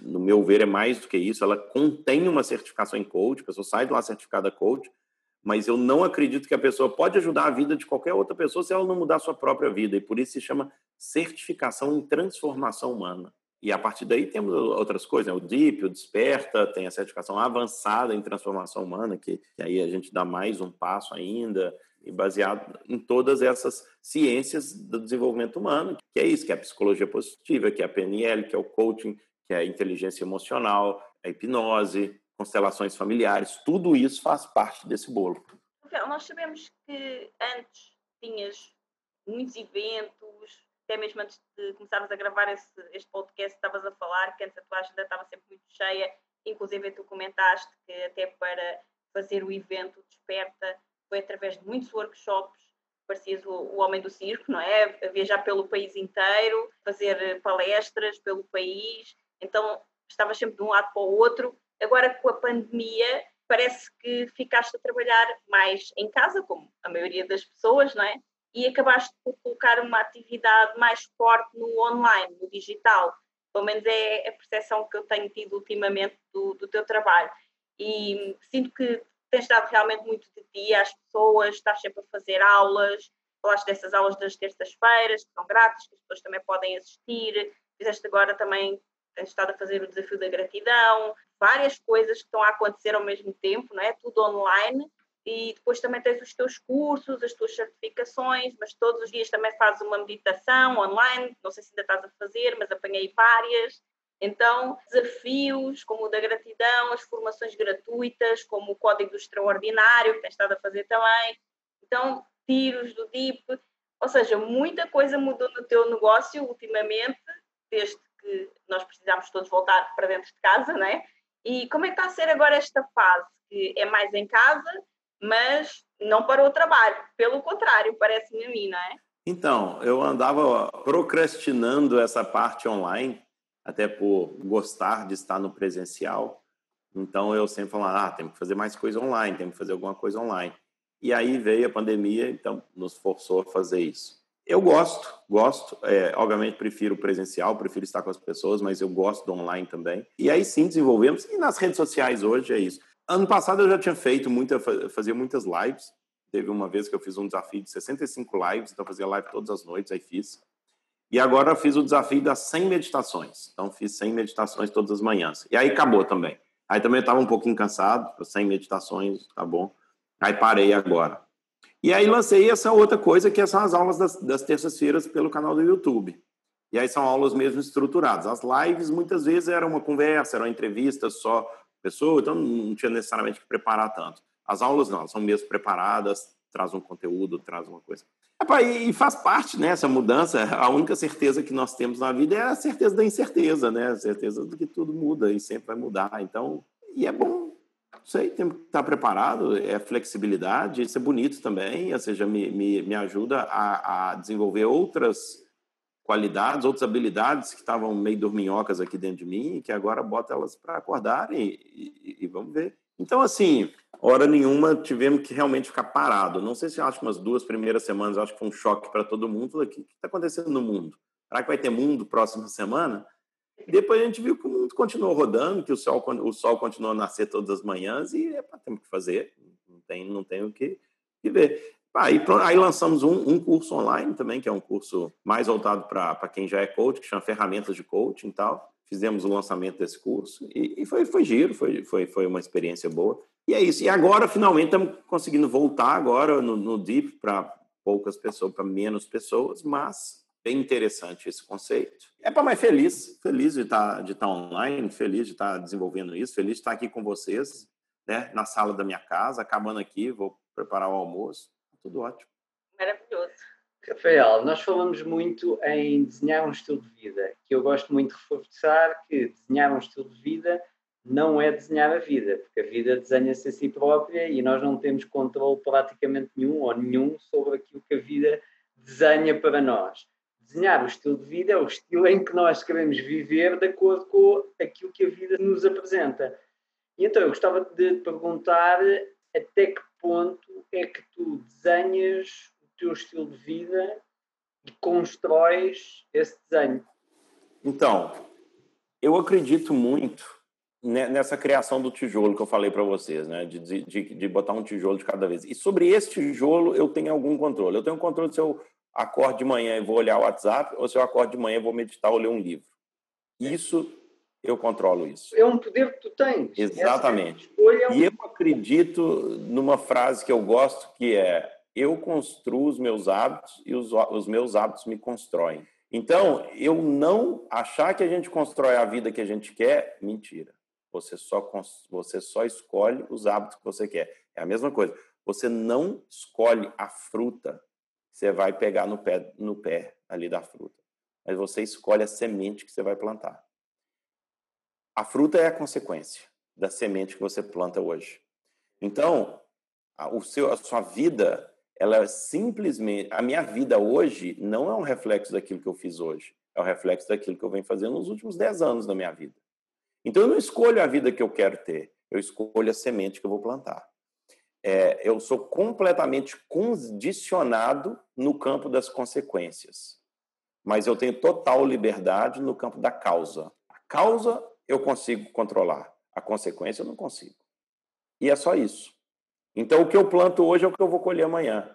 no meu ver, é mais do que isso. Ela contém uma certificação em coaching, a pessoa sai de lá certificada coach, mas eu não acredito que a pessoa pode ajudar a vida de qualquer outra pessoa se ela não mudar a sua própria vida, e por isso se chama certificação em transformação humana. E a partir daí temos outras coisas, né? o DIP, o Desperta, tem a certificação avançada em transformação humana, que, que aí a gente dá mais um passo ainda e baseado em todas essas ciências do desenvolvimento humano, que é isso, que é a psicologia positiva, que é a PNL, que é o coaching, que é a inteligência emocional, a hipnose, constelações familiares, tudo isso faz parte desse bolo. Nós sabemos que antes tinhas muitos eventos, até mesmo antes de começarmos a gravar esse, este podcast, estavas a falar que antes a tua agenda estava sempre muito cheia, inclusive tu comentaste que até para fazer o evento Desperta foi através de muitos workshops, parecias o, o homem do circo, não é? Viajar pelo país inteiro, fazer palestras pelo país, então estavas sempre de um lado para o outro. Agora com a pandemia, parece que ficaste a trabalhar mais em casa, como a maioria das pessoas, não é? E acabaste por colocar uma atividade mais forte no online, no digital. Pelo menos é a percepção que eu tenho tido ultimamente do, do teu trabalho. E sinto que tens dado realmente muito de ti às pessoas, estás sempre a fazer aulas, falaste dessas aulas das terças-feiras, que são grátis, que as pessoas também podem assistir, fizeste agora também, tens estado a fazer o desafio da gratidão, várias coisas que estão a acontecer ao mesmo tempo, não é? Tudo online. E depois também tens os teus cursos, as tuas certificações, mas todos os dias também fazes uma meditação online, não sei se ainda estás a fazer, mas apanhei várias. Então, desafios como o da gratidão, as formações gratuitas, como o Código do Extraordinário, que tens estado a fazer também. Então, tiros do DIP, ou seja, muita coisa mudou no teu negócio ultimamente, desde que nós precisamos todos voltar para dentro de casa, não é? E como é que está a ser agora esta fase? Que é mais em casa, mas não para o trabalho. Pelo contrário, parece-me a mim, não é? Então, eu andava procrastinando essa parte online até por gostar de estar no presencial. Então eu sempre falava, ah, tem que fazer mais coisa online, tem que fazer alguma coisa online. E aí veio a pandemia, então nos forçou a fazer isso. Eu gosto, gosto. É, obviamente prefiro o presencial, prefiro estar com as pessoas, mas eu gosto do online também. E aí sim desenvolvemos. E nas redes sociais hoje é isso. Ano passado eu já tinha feito muita, fazia muitas lives. Teve uma vez que eu fiz um desafio de 65 lives, então fazia live todas as noites, aí fiz. E agora fiz o desafio das 100 meditações. Então, fiz 100 meditações todas as manhãs. E aí acabou também. Aí também eu estava um pouquinho cansado, 100 meditações, tá bom. Aí parei agora. E aí lancei essa outra coisa, que são as aulas das, das terças-feiras pelo canal do YouTube. E aí são aulas mesmo estruturadas. As lives, muitas vezes, era uma conversa, era uma entrevista só pessoa, então não tinha necessariamente que preparar tanto. As aulas não, são mesmo preparadas, traz um conteúdo, traz uma coisa. E faz parte, né, mudança. A única certeza que nós temos na vida é a certeza da incerteza, né? A certeza de que tudo muda e sempre vai mudar. Então, e é bom sei, tem que estar preparado, é flexibilidade, isso é bonito também, ou seja, me, me, me ajuda a, a desenvolver outras qualidades, outras habilidades que estavam meio dorminhocas aqui dentro de mim, que agora bota elas para acordar e, e, e, vamos ver. Então, assim, hora nenhuma tivemos que realmente ficar parado. Não sei se acho que umas duas primeiras semanas, acho que foi um choque para todo mundo. O que está acontecendo no mundo? Será que vai ter mundo próxima semana? Depois a gente viu que o mundo continuou rodando, que o sol, o sol continuou a nascer todas as manhãs e é para ter o que fazer. Não tem, não tem o que, que ver. Aí, aí lançamos um, um, curso online também, que é um curso mais voltado para quem já é coach, que chama Ferramentas de Coaching e tal. Fizemos o lançamento desse curso e, e foi, foi giro, foi, foi, foi uma experiência boa. E é isso. E agora, finalmente, estamos conseguindo voltar agora no, no Deep para poucas pessoas, para menos pessoas, mas bem interessante esse conceito. É para mais feliz, feliz de estar tá, de tá online, feliz de estar tá desenvolvendo isso, feliz de estar aqui com vocês, né, na sala da minha casa, acabando aqui, vou preparar o almoço tudo ótimo. Maravilhoso. Rafael, nós falamos muito em desenhar um estilo de vida, que eu gosto muito de reforçar que desenhar um estilo de vida não é desenhar a vida, porque a vida desenha-se a si própria e nós não temos controle praticamente nenhum ou nenhum sobre aquilo que a vida desenha para nós. Desenhar o estilo de vida é o estilo em que nós queremos viver de acordo com aquilo que a vida nos apresenta. E então eu gostava de perguntar até que ponto é que tu desenhas teu estilo de vida e constróis esse desenho? Então, eu acredito muito nessa criação do tijolo que eu falei para vocês, né? De, de, de, botar um tijolo de cada vez. E sobre esse tijolo eu tenho algum controle. Eu tenho controle se eu acordo de manhã e vou olhar o WhatsApp ou se eu acordo de manhã e vou meditar ou ler um livro. Isso eu controlo isso. É um poder que tu tens. Exatamente. É e eu acredito numa frase que eu gosto que é eu construo os meus hábitos e os, os meus hábitos me constroem. Então, eu não achar que a gente constrói a vida que a gente quer, mentira. Você só, você só escolhe os hábitos que você quer. É a mesma coisa. Você não escolhe a fruta você vai pegar no pé, no pé ali da fruta. Mas você escolhe a semente que você vai plantar. A fruta é a consequência da semente que você planta hoje. Então, a, o seu, a sua vida, ela simplesmente. A minha vida hoje não é um reflexo daquilo que eu fiz hoje. É o reflexo daquilo que eu venho fazendo nos últimos 10 anos da minha vida. Então, eu não escolho a vida que eu quero ter. Eu escolho a semente que eu vou plantar. É, eu sou completamente condicionado no campo das consequências. Mas eu tenho total liberdade no campo da causa. A causa eu consigo controlar. A consequência eu não consigo. E é só isso. Então, o que eu planto hoje é o que eu vou colher amanhã.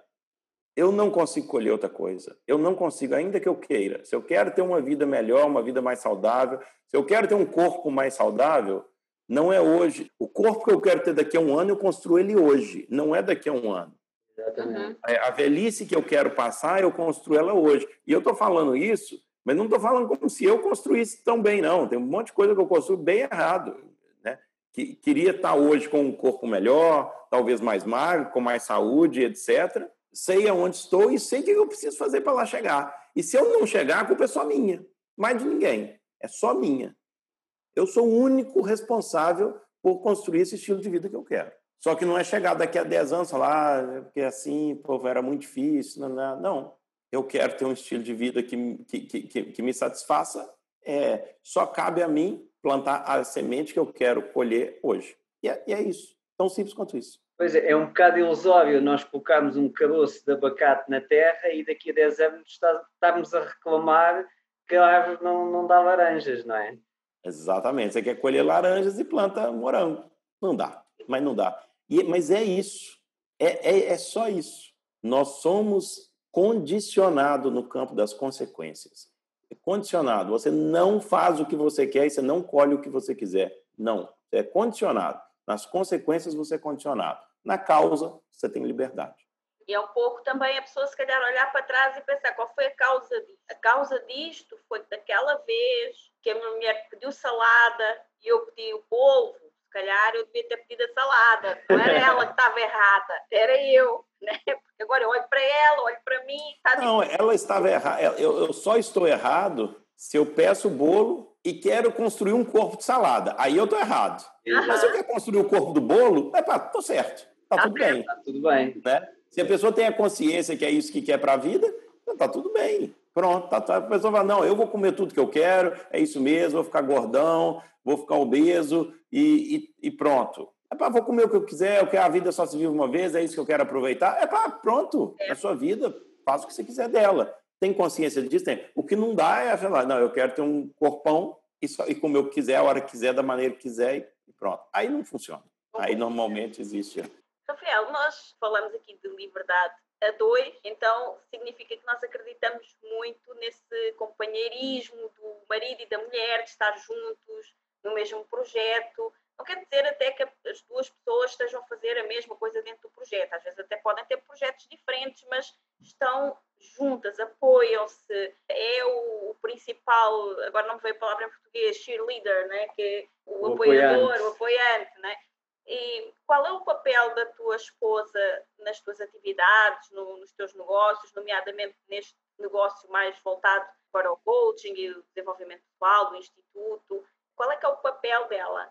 Eu não consigo colher outra coisa. Eu não consigo, ainda que eu queira. Se eu quero ter uma vida melhor, uma vida mais saudável, se eu quero ter um corpo mais saudável, não é hoje. O corpo que eu quero ter daqui a um ano, eu construo ele hoje, não é daqui a um ano. Exatamente. A velhice que eu quero passar, eu construo ela hoje. E eu estou falando isso mas não estou falando como se eu construísse tão bem, não. Tem um monte de coisa que eu construo bem errado. Que, queria estar hoje com um corpo melhor, talvez mais magro, com mais saúde, etc. Sei aonde estou e sei o que eu preciso fazer para lá chegar. E se eu não chegar, a culpa é só minha, mais de ninguém. É só minha. Eu sou o único responsável por construir esse estilo de vida que eu quero. Só que não é chegar daqui a 10 anos falar, ah, porque assim, povo, era muito difícil. Não, não. não eu quero ter um estilo de vida que, que, que, que me satisfaça, é, só cabe a mim plantar a semente que eu quero colher hoje. E é, e é isso. Tão simples quanto isso. Pois é, é um bocado ilusório nós colocarmos um caroço de abacate na terra e daqui a 10 anos estarmos a reclamar que a árvore não, não dá laranjas, não é? Exatamente. Você quer colher laranjas e planta morango. Não dá, mas não dá. E, mas é isso. É, é, é só isso. Nós somos condicionado no campo das consequências. É condicionado. Você não faz o que você quer e você não colhe o que você quiser. Não. É condicionado. Nas consequências, você é condicionado. Na causa, você tem liberdade. E é um pouco também a pessoa, se calhar, olhar para trás e pensar qual foi a causa disto. A causa disto foi daquela vez que a minha mulher pediu salada e eu pedi o polvo se calhar eu devia ter pedido a salada. Não era ela que estava errada, era eu. Né? Porque agora eu olho para ela, olho para mim. Tá não, ela estava errada. Eu, eu só estou errado se eu peço o bolo e quero construir um corpo de salada. Aí eu tô errado. Mas se eu quero construir o corpo do bolo, é pá, tô certo. Tá, tá tudo bem. Tá tudo bem. Né? Se a pessoa tem a consciência que é isso que quer para a vida, então tá tudo bem. Pronto, tá, tá. a pessoa fala, não, eu vou comer tudo que eu quero, é isso mesmo, vou ficar gordão, vou ficar obeso e, e, e pronto. É para vou comer o que eu quiser, eu quero a vida só se vive uma vez, é isso que eu quero aproveitar. É para pronto, é a sua vida, faça o que você quiser dela. Tem consciência disso? Tem. O que não dá é falar, não, eu quero ter um corpão e, só, e comer o que quiser, a hora que quiser, da maneira que quiser e pronto. Aí não funciona. Aí normalmente existe. Rafael, nós falamos aqui de liberdade a dois, então significa que nós acreditamos muito nesse companheirismo do marido e da mulher, de estar juntos no mesmo projeto. Não quer dizer até que as duas pessoas estejam a fazer a mesma coisa dentro do projeto. Às vezes até podem ter projetos diferentes, mas estão juntas, apoiam-se. É o, principal, agora não me veio a palavra em português, cheerleader, né? que é o, o apoiador, apoiante. o apoiante. Né? E qual é o papel da tua esposa nas tuas atividades, no, nos teus negócios, nomeadamente neste negócio mais voltado para o coaching e o desenvolvimento pessoal do instituto? Qual é que é o papel dela?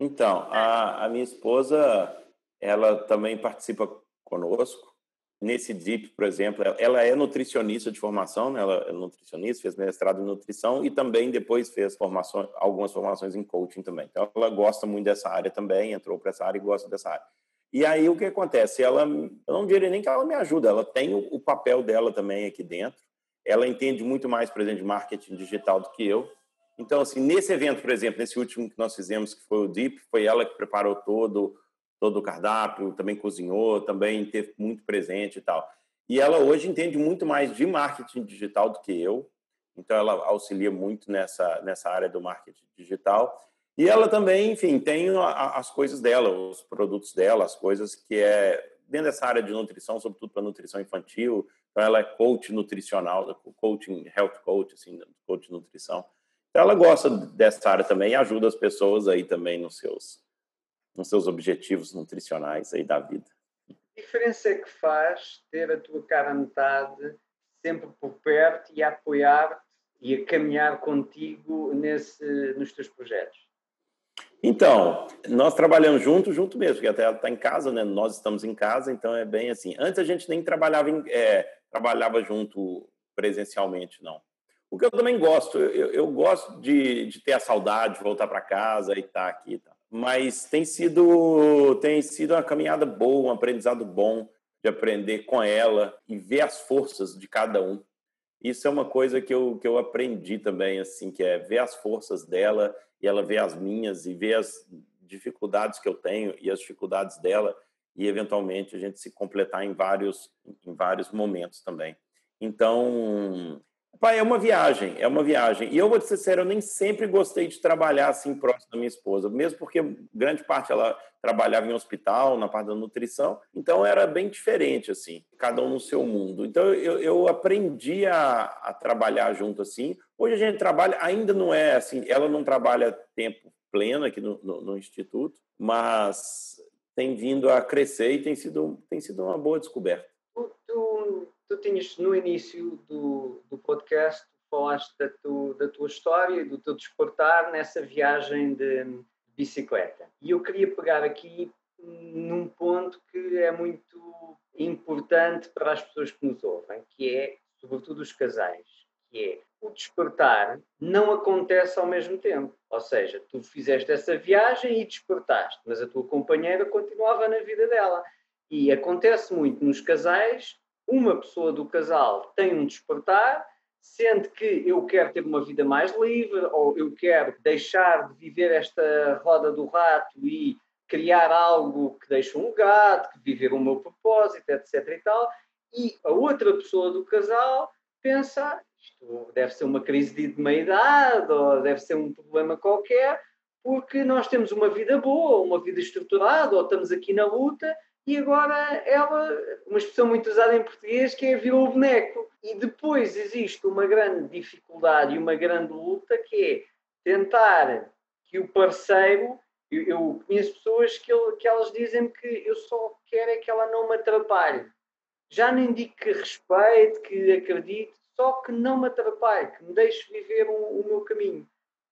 Então, a, a minha esposa, ela também participa conosco. Nesse DIP, por exemplo, ela é nutricionista de formação, né? ela é nutricionista, fez mestrado em nutrição e também depois fez formações, algumas formações em coaching também. Então, ela gosta muito dessa área também, entrou para essa área e gosta dessa área. E aí, o que acontece? Ela, eu não diria nem que ela me ajuda, ela tem o, o papel dela também aqui dentro. Ela entende muito mais, por exemplo, de marketing digital do que eu. Então, assim, nesse evento, por exemplo, nesse último que nós fizemos, que foi o DIP, foi ela que preparou todo, todo o cardápio, também cozinhou, também teve muito presente e tal. E ela hoje entende muito mais de marketing digital do que eu, então ela auxilia muito nessa, nessa área do marketing digital. E ela também, enfim, tem as coisas dela, os produtos dela, as coisas que é dentro dessa área de nutrição, sobretudo para nutrição infantil. Então ela é coach nutricional, coaching, health coach, assim, coach nutrição. Ela gosta dessa área também e ajuda as pessoas aí também nos seus, nos seus objetivos nutricionais aí da vida. A diferença é que faz ter a tua cara metade sempre por perto e a apoiar e a caminhar contigo nesse, nos teus projetos? Então, nós trabalhamos junto, junto mesmo, porque até ela está em casa, né? Nós estamos em casa, então é bem assim. Antes a gente nem trabalhava, em, é, trabalhava junto presencialmente, não. O que eu também gosto, eu, eu gosto de, de, ter a saudade, de voltar para casa e estar tá aqui. Tá. Mas tem sido, tem sido uma caminhada boa, um aprendizado bom de aprender com ela e ver as forças de cada um. Isso é uma coisa que eu, que eu aprendi também, assim, que é ver as forças dela e ela ver as minhas e ver as dificuldades que eu tenho e as dificuldades dela e eventualmente a gente se completar em vários em vários momentos também. Então, Pai, é uma viagem, é uma viagem. E eu vou te ser sério, eu nem sempre gostei de trabalhar assim próximo da minha esposa, mesmo porque grande parte ela trabalhava em hospital, na parte da nutrição, então era bem diferente, assim, cada um no seu mundo. Então eu, eu aprendi a, a trabalhar junto assim. Hoje a gente trabalha, ainda não é assim, ela não trabalha tempo pleno aqui no, no, no Instituto, mas tem vindo a crescer e tem sido, tem sido uma boa descoberta. Tinhas no início do, do podcast falaste da, tu, da tua história e do teu desportar nessa viagem de bicicleta. E eu queria pegar aqui num ponto que é muito importante para as pessoas que nos ouvem, que é, sobretudo os casais, que é o despertar não acontece ao mesmo tempo. Ou seja, tu fizeste essa viagem e despertaste, mas a tua companheira continuava na vida dela. E acontece muito nos casais uma pessoa do casal tem um despertar, sente que eu quero ter uma vida mais livre, ou eu quero deixar de viver esta roda do rato e criar algo que deixe um legado, que viver o meu propósito, etc. e tal. E a outra pessoa do casal pensa, isto deve ser uma crise de meia-idade, ou deve ser um problema qualquer, porque nós temos uma vida boa, uma vida estruturada, ou estamos aqui na luta, e agora ela, uma expressão muito usada em português, que é virou o boneco. E depois existe uma grande dificuldade e uma grande luta que é tentar que o parceiro. Eu, eu conheço pessoas que, que elas dizem que eu só quero é que ela não me atrapalhe. Já nem digo que respeite, que acredite, só que não me atrapalhe, que me deixe viver o, o meu caminho.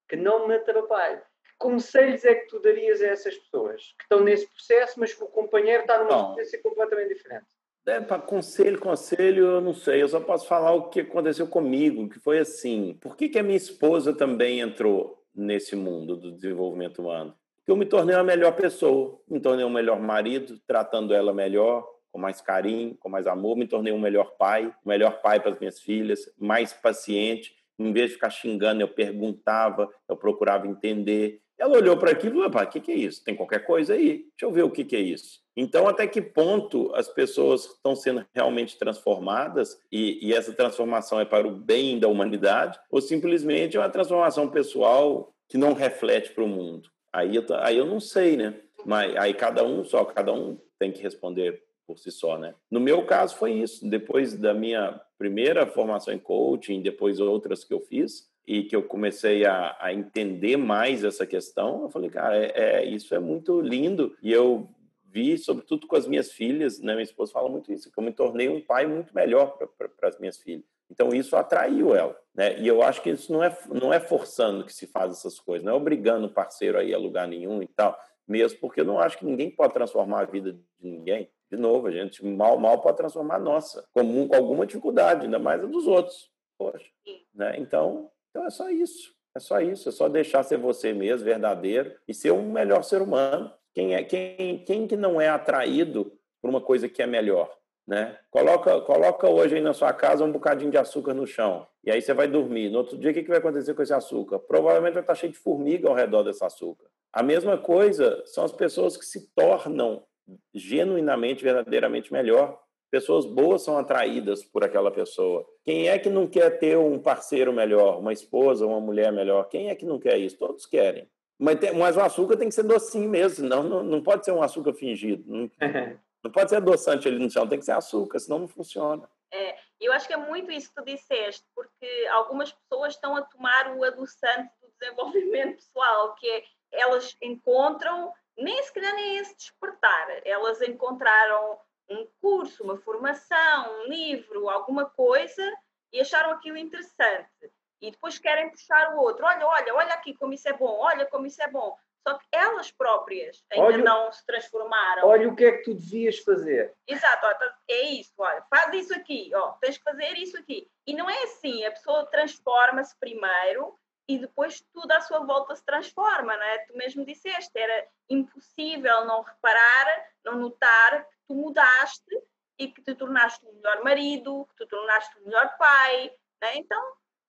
que não me atrapalhe. Que conselhos é que tu darias a essas pessoas que estão nesse processo, mas que o companheiro está numa experiência completamente diferente? É, para conselho, conselho, eu não sei. Eu só posso falar o que aconteceu comigo, que foi assim. Por que, que a minha esposa também entrou nesse mundo do desenvolvimento humano? Porque eu me tornei uma melhor pessoa, me tornei um melhor marido, tratando ela melhor, com mais carinho, com mais amor, me tornei um melhor pai, um melhor pai para as minhas filhas, mais paciente. Em vez de ficar xingando, eu perguntava, eu procurava entender. Ela olhou para aquilo e falou: o que, que é isso? Tem qualquer coisa aí? Deixa eu ver o que, que é isso. Então, até que ponto as pessoas estão sendo realmente transformadas e, e, essa transformação é para o bem da humanidade ou simplesmente é uma transformação pessoal que não reflete para o mundo? Aí eu, aí eu não sei, né? Mas aí cada um só, cada um tem que responder por si só, né? No meu caso foi isso. Depois da minha primeira formação em coaching, depois outras que eu fiz e que eu comecei a, a entender mais essa questão, eu falei, cara, é, é, isso é muito lindo e eu vi, sobretudo com as minhas filhas, né? Minha esposa fala muito isso, que eu me tornei um pai muito melhor para as minhas filhas. Então isso atraiu ela, né? E eu acho que isso não é não é forçando que se faz essas coisas, não é obrigando o parceiro a ir a lugar nenhum e tal, mesmo porque eu não acho que ninguém pode transformar a vida de ninguém. De novo, a gente mal, mal pode transformar a nossa, com, com alguma dificuldade, ainda mais a dos outros. Poxa, né? Então, então é só isso. É só isso, é só deixar ser você mesmo, verdadeiro, e ser um melhor ser humano. Quem, é, quem, quem que não é atraído por uma coisa que é melhor? Né? Coloca, coloca hoje aí na sua casa um bocadinho de açúcar no chão. E aí você vai dormir. No outro dia, o que, que vai acontecer com esse açúcar? Provavelmente vai estar cheio de formiga ao redor desse açúcar. A mesma coisa são as pessoas que se tornam genuinamente, verdadeiramente melhor. Pessoas boas são atraídas por aquela pessoa. Quem é que não quer ter um parceiro melhor, uma esposa, uma mulher melhor? Quem é que não quer isso? Todos querem. Mas, tem, mas o açúcar tem que ser docinho mesmo, senão não, não pode ser um açúcar fingido. Não, não pode ser adoçante ali no chão, tem que ser açúcar, senão não funciona. É, eu acho que é muito isso que tu disseste, porque algumas pessoas estão a tomar o adoçante do desenvolvimento pessoal, que é elas encontram nem se calhar nem esse despertar. Elas encontraram um curso, uma formação, um livro, alguma coisa e acharam aquilo interessante. E depois querem puxar o outro. Olha, olha, olha aqui como isso é bom, olha como isso é bom. Só que elas próprias ainda olha, não se transformaram. Olha o que é que tu devias fazer. Exato, é isso, olha, faz isso aqui, ó, tens que fazer isso aqui. E não é assim, a pessoa transforma-se primeiro e depois tudo à sua volta se transforma, não é? Tu mesmo disseste, era impossível não reparar, não notar tu mudaste e que te tornaste um melhor marido, que te tornaste um melhor pai, é? Então,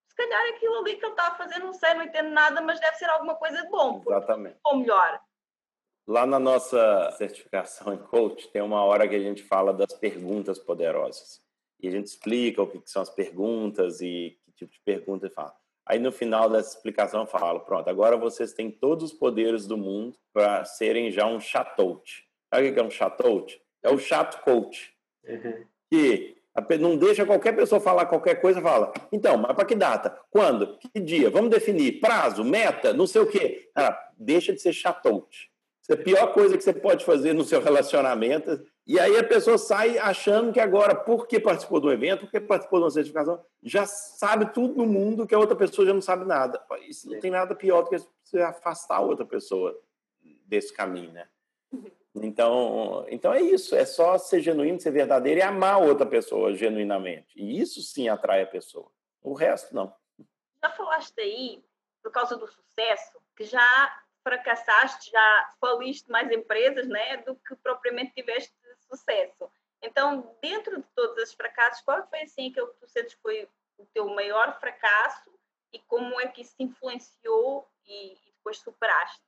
se calhar aquilo ali que ele está a fazer, não sei, não entendo nada, mas deve ser alguma coisa de bom. Exatamente. Ou melhor. Lá na nossa certificação em coach, tem uma hora que a gente fala das perguntas poderosas. E a gente explica o que são as perguntas e que tipo de pergunta fala. Aí no final dessa explicação eu falo, pronto, agora vocês têm todos os poderes do mundo para serem já um chatoute. Sabe o que é um chatoute? É o chato coach. Uhum. Que não deixa qualquer pessoa falar qualquer coisa, fala, então, mas para que data? Quando? Que dia? Vamos definir prazo, meta, não sei o quê. Cara, deixa de ser chatoute. Isso é a pior coisa que você pode fazer no seu relacionamento e aí a pessoa sai achando que agora, porque participou do evento, porque participou de uma certificação, já sabe tudo no mundo que a outra pessoa já não sabe nada. Isso não tem nada pior do que você afastar a outra pessoa desse caminho, né? Então, então é isso, é só ser genuíno, ser verdadeiro e amar outra pessoa genuinamente. E isso sim atrai a pessoa. O resto não. Já falaste aí, por causa do sucesso, que já fracassaste, já faliste mais empresas, né, do que propriamente tiveste sucesso. Então, dentro de todos esses fracassos, qual foi assim aquele que tu sentes foi o teu maior fracasso e como é que isso influenciou e, e depois superaste?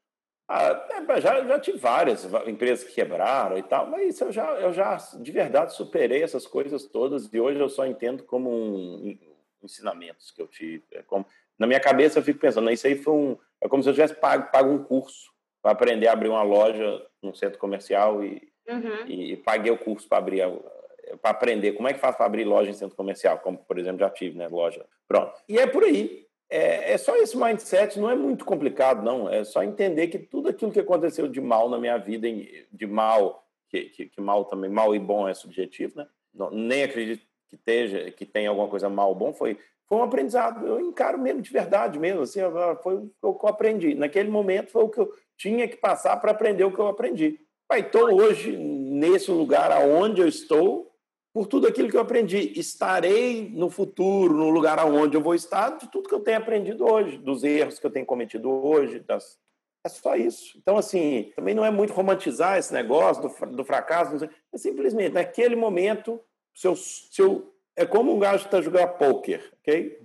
Ah, é, já, já tive várias empresas que quebraram e tal, mas eu já, eu já de verdade superei essas coisas todas e hoje eu só entendo como um, ensinamentos que eu tive. É como, na minha cabeça eu fico pensando, isso aí foi um, é como se eu tivesse pago, pago um curso para aprender a abrir uma loja num centro comercial e Uhum. E, e, paguei o curso para abrir, para aprender como é que faz para abrir loja em centro comercial, como por exemplo já tive, né, loja. Pronto. E é por aí. É, é, só esse mindset, não é muito complicado, não. É só entender que tudo aquilo que aconteceu de mal na minha vida, de mal, que, que, que mal também, mal e bom é subjetivo, né? Não, nem acredito que esteja, que tenha alguma coisa mal ou bom, foi, foi um aprendizado. Eu encaro mesmo de verdade mesmo, assim, foi o que eu aprendi. Naquele momento foi o que eu tinha que passar para aprender o que eu aprendi. Estou hoje nesse lugar aonde eu estou por tudo aquilo que eu aprendi. Estarei no futuro, no lugar aonde eu vou estar, de tudo que eu tenho aprendido hoje, dos erros que eu tenho cometido hoje, das... é só isso. Então, assim, também não é muito romantizar esse negócio do, do fracasso, é simplesmente, naquele momento, se eu, se eu é como um gajo que está jogando pôquer, ok?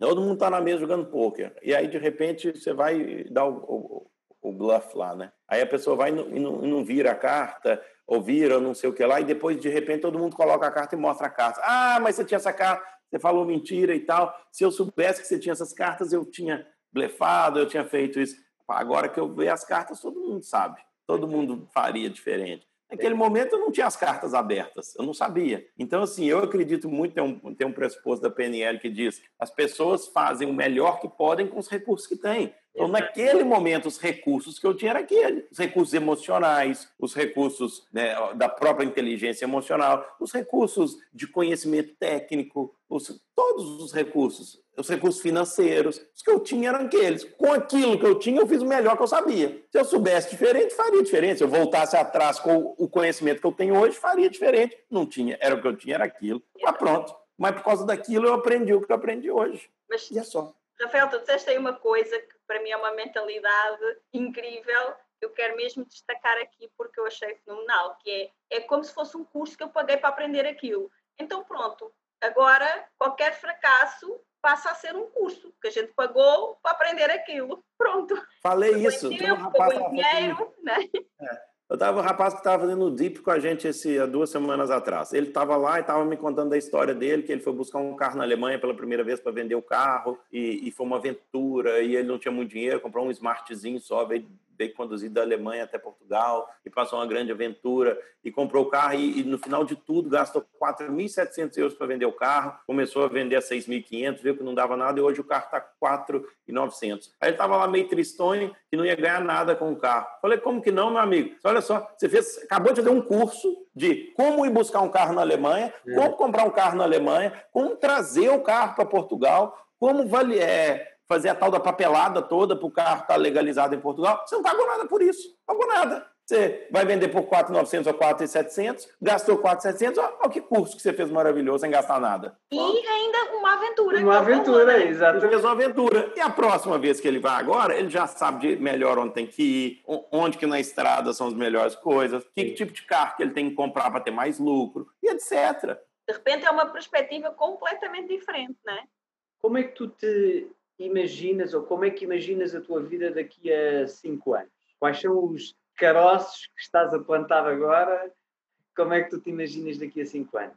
Todo mundo está na mesa jogando pôquer. E aí, de repente, você vai dar o, o, o bluff lá, né? Aí a pessoa vai e não, e não, vira a carta, ou vira, ou não sei o que lá, e depois, de repente, todo mundo coloca a carta e mostra a carta. Ah, mas você tinha essa carta, você falou mentira e tal. Se eu soubesse que você tinha essas cartas, eu tinha blefado, eu tinha feito isso. Agora que eu vejo as cartas, todo mundo sabe. Todo mundo faria diferente. Naquele momento eu não tinha as cartas abertas, eu não sabia. Então, assim, eu acredito muito, tem um, tem um pressuposto da PNL que diz as pessoas fazem o melhor que podem com os recursos que têm. Então, naquele momento, os recursos que eu tinha eram aqueles. Os recursos emocionais, os recursos né, da própria inteligência emocional, os recursos de conhecimento técnico, os, todos os recursos, os recursos financeiros. Os que eu tinha eram aqueles. Com aquilo que eu tinha, eu fiz o melhor que eu sabia. Se eu soubesse diferente, faria diferente. Se eu voltasse atrás com o conhecimento que eu tenho hoje, faria diferente. Não tinha, era o que eu tinha, era aquilo. Mas pronto. Mas por causa daquilo, eu aprendi o que eu aprendi hoje. Mas, e é só. Rafael, tu disseste aí uma coisa para mim é uma mentalidade incrível eu quero mesmo destacar aqui porque eu achei fenomenal, que é, é como se fosse um curso que eu paguei para aprender aquilo. Então pronto, agora qualquer fracasso passa a ser um curso que a gente pagou para aprender aquilo. Pronto. Falei isso. Tempo, um rapaz dinheiro, né? É. Eu tava um rapaz que estava fazendo o DIP com a gente esse, há duas semanas atrás. Ele estava lá e estava me contando da história dele, que ele foi buscar um carro na Alemanha pela primeira vez para vender o carro, e, e, foi uma aventura, e ele não tinha muito dinheiro, comprou um smartzinho só, veio veio conduzido da Alemanha até Portugal e passou uma grande aventura e comprou o carro e, e no final de tudo gastou 4.700 euros para vender o carro, começou a vender a 6.500, viu que não dava nada e hoje o carro está 4.900. Aí ele estava lá meio tristonho que não ia ganhar nada com o carro. Falei, como que não, meu amigo? Olha só, você fez, acabou de fazer um curso de como ir buscar um carro na Alemanha, é. como comprar um carro na Alemanha, como trazer o carro para Portugal, como vale, é, fazer a tal da papelada toda para o carro estar tá legalizado em Portugal, você não pagou nada por isso, não pagou nada. Você vai vender por 4.900 ou 4.700, gastou 4.700, olha que curso que você fez maravilhoso sem gastar nada. E ainda uma aventura. Uma aventura, né? exatamente. Ele fez uma aventura. E a próxima vez que ele vai agora, ele já sabe de melhor onde tem que ir, onde que na estrada são as melhores coisas, que tipo de carro que ele tem que comprar para ter mais lucro, e etc. De repente é uma perspectiva completamente diferente, né? Como é que tu te imaginas ou como é que imaginas a tua vida daqui a cinco anos? Quais são os caroços que estás a plantar agora? Como é que tu te imaginas daqui a cinco anos?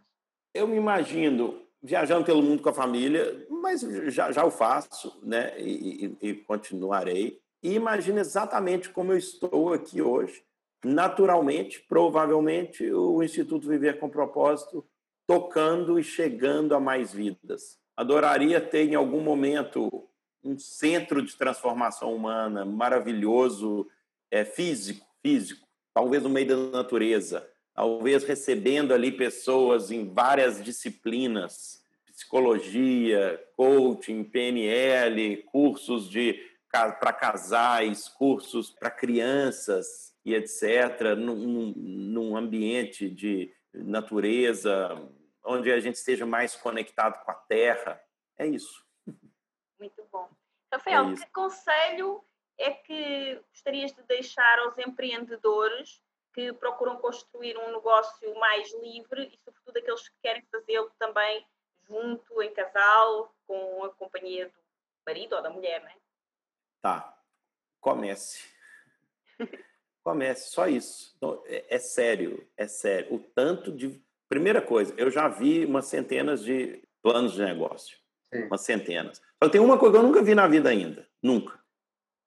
Eu me imagino viajando pelo mundo com a família, mas já, já o faço, né? E, e, e continuarei. E imagino exatamente como eu estou aqui hoje. Naturalmente, provavelmente, o Instituto Viver com Propósito tocando e chegando a mais vidas. Adoraria ter em algum momento um centro de transformação humana maravilhoso, é, físico, físico, talvez no meio da natureza, talvez recebendo ali pessoas em várias disciplinas, psicologia, coaching, PNL, cursos de para casais, cursos para crianças e etc., num, num ambiente de natureza, onde a gente esteja mais conectado com a terra. É isso. Muito bom. Rafael, é que conselho é que gostarias de deixar aos empreendedores que procuram construir um negócio mais livre e, sobretudo, aqueles que querem fazê-lo também junto, em casal, com a companhia do marido ou da mulher, né? Tá. Comece. Comece, só isso. Então, é, é sério, é sério. O tanto de. Primeira coisa, eu já vi umas centenas de planos de negócio. Sim. Umas centenas. Só tem uma coisa que eu nunca vi na vida ainda. Nunca.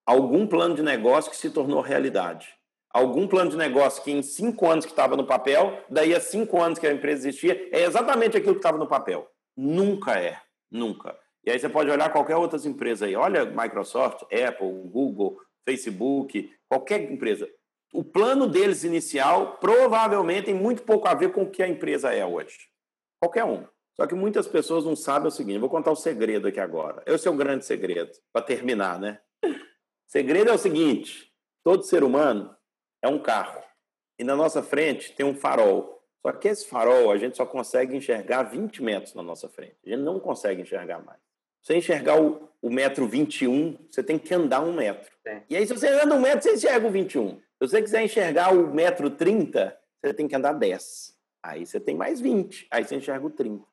Algum plano de negócio que se tornou realidade. Algum plano de negócio que em cinco anos que estava no papel, daí a cinco anos que a empresa existia, é exatamente aquilo que estava no papel. Nunca é. Nunca. E aí você pode olhar qualquer outras empresas aí. Olha Microsoft, Apple, Google, Facebook, qualquer empresa. O plano deles inicial provavelmente tem muito pouco a ver com o que a empresa é hoje. Qualquer um. Só que muitas pessoas não sabem o seguinte: vou contar o um segredo aqui agora. Esse é o grande segredo, para terminar, né? O segredo é o seguinte: todo ser humano é um carro. E na nossa frente tem um farol. Só que esse farol a gente só consegue enxergar 20 metros na nossa frente. A gente não consegue enxergar mais. Você enxergar o, o metro 21, você tem que andar um metro. É. E aí, se você anda um metro, você enxerga o 21. Se você quiser enxergar o metro 30, você tem que andar 10. Aí você tem mais 20. Aí você enxerga o 30.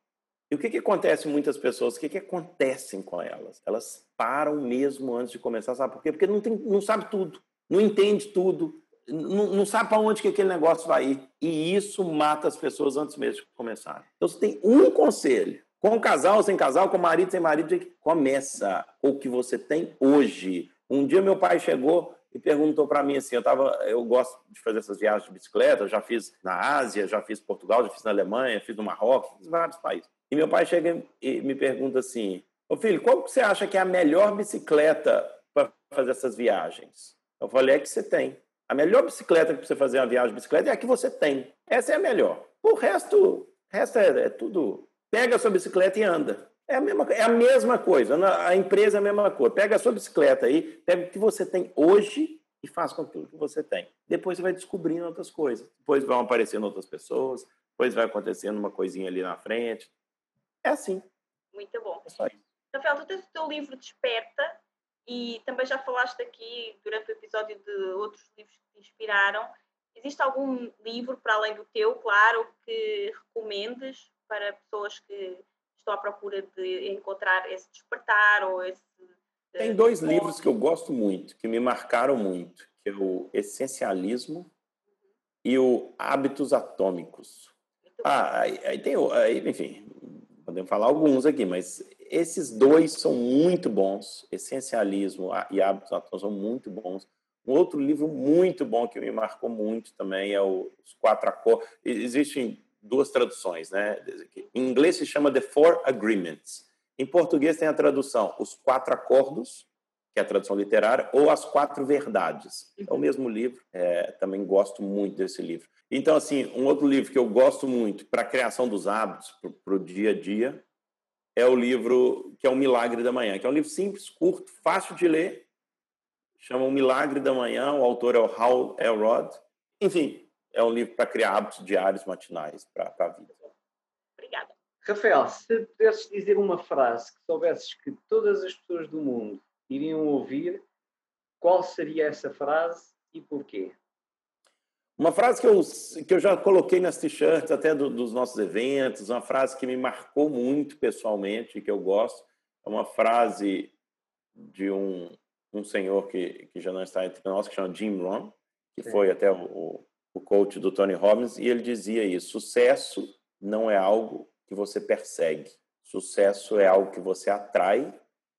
E o que, que acontece com muitas pessoas? O que, que acontecem com elas? Elas param mesmo antes de começar, sabe por quê? Porque não, tem, não sabe tudo, não entende tudo, não, não sabe para onde que aquele negócio vai ir. E isso mata as pessoas antes mesmo de começar. Então, você tem um conselho. Com casal, sem casal, com marido, sem marido, começa com o que você tem hoje. Um dia meu pai chegou e perguntou para mim assim, eu tava, eu gosto de fazer essas viagens de bicicleta, já fiz na Ásia, já fiz Portugal, já fiz na Alemanha, fiz no Marrocos, fiz vários países. E meu pai chega e me pergunta assim, ô filho, qual que você acha que é a melhor bicicleta para fazer essas viagens? Eu falei, é que você tem. A melhor bicicleta para você fazer uma viagem de bicicleta é a que você tem. Essa é a melhor. O resto, o resto é, é tudo. Pega a sua bicicleta e anda. É a mesma, é a mesma coisa. A empresa é a mesma coisa. Pega a sua bicicleta aí, pega o que você tem hoje e faz com aquilo que você tem. Depois você vai descobrindo outras coisas. Depois vão aparecendo outras pessoas. Depois vai acontecendo uma coisinha ali na frente. É assim. Muito bom. É só isso. Rafael, tu tens o teu livro Desperta, e também já falaste aqui durante o episódio de outros livros que te inspiraram. Existe algum livro, para além do teu, claro, que recomendes para pessoas que estão à procura de encontrar esse despertar ou esse. Eh, Tem dois livros que eu gosto muito, que me marcaram muito, que é o Essencialismo e o Hábitos Atômicos. Ah, aí, aí tem, aí, enfim, podemos falar alguns aqui, mas esses dois são muito bons. Essencialismo e Hábitos Atômicos são muito bons. Um outro livro muito bom que me marcou muito também é o, Os Quatro Acordos. Existem duas traduções, né? Em inglês se chama The Four Agreements. Em português tem a tradução Os Quatro Acordos, que é a tradução literária, ou As Quatro Verdades. É o mesmo livro, é, também gosto muito desse livro. Então, assim, um outro livro que eu gosto muito para a criação dos hábitos, para o dia a dia, é o livro que é O Milagre da Manhã, que é um livro simples, curto, fácil de ler, chama O Milagre da Manhã, o autor é o Hal Elrod. Enfim, é um livro para criar hábitos diários matinais para a vida. Obrigada. Rafael, se pudesses dizer uma frase que soubesses que todas as pessoas do mundo iriam ouvir, qual seria essa frase e porquê? Uma frase que eu, que eu já coloquei nas t-shirts até do, dos nossos eventos, uma frase que me marcou muito pessoalmente, que eu gosto, é uma frase de um, um senhor que, que já não está entre nós, que chama Jim Rohn, que Sim. foi até o, o coach do Tony Robbins, e ele dizia isso: sucesso não é algo que você persegue, sucesso é algo que você atrai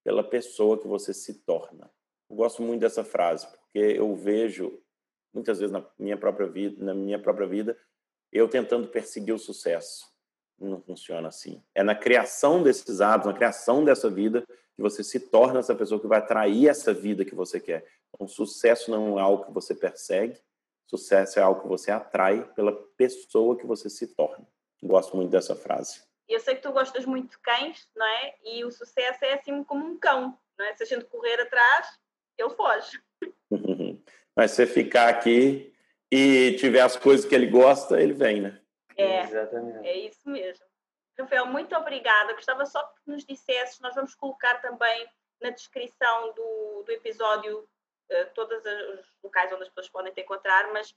pela pessoa que você se torna. Eu gosto muito dessa frase, porque eu vejo muitas vezes na minha própria vida, na minha própria vida, eu tentando perseguir o sucesso. Não funciona assim. É na criação desses hábitos, na criação dessa vida, que você se torna essa pessoa que vai atrair essa vida que você quer. Então, sucesso não é algo que você persegue, sucesso é algo que você atrai pela pessoa que você se torna. Gosto muito dessa frase. Eu sei que tu gostas muito de cães, não é? E o sucesso é assim como um cão, não é? Se a gente correr atrás, ele foge. Mas se você ficar aqui e tiver as coisas que ele gosta, ele vem, né? É, Exatamente. é isso mesmo. Rafael, muito obrigada. Gostava só que nos dissesses, nós vamos colocar também na descrição do, do episódio uh, todos os locais onde as pessoas podem te encontrar, mas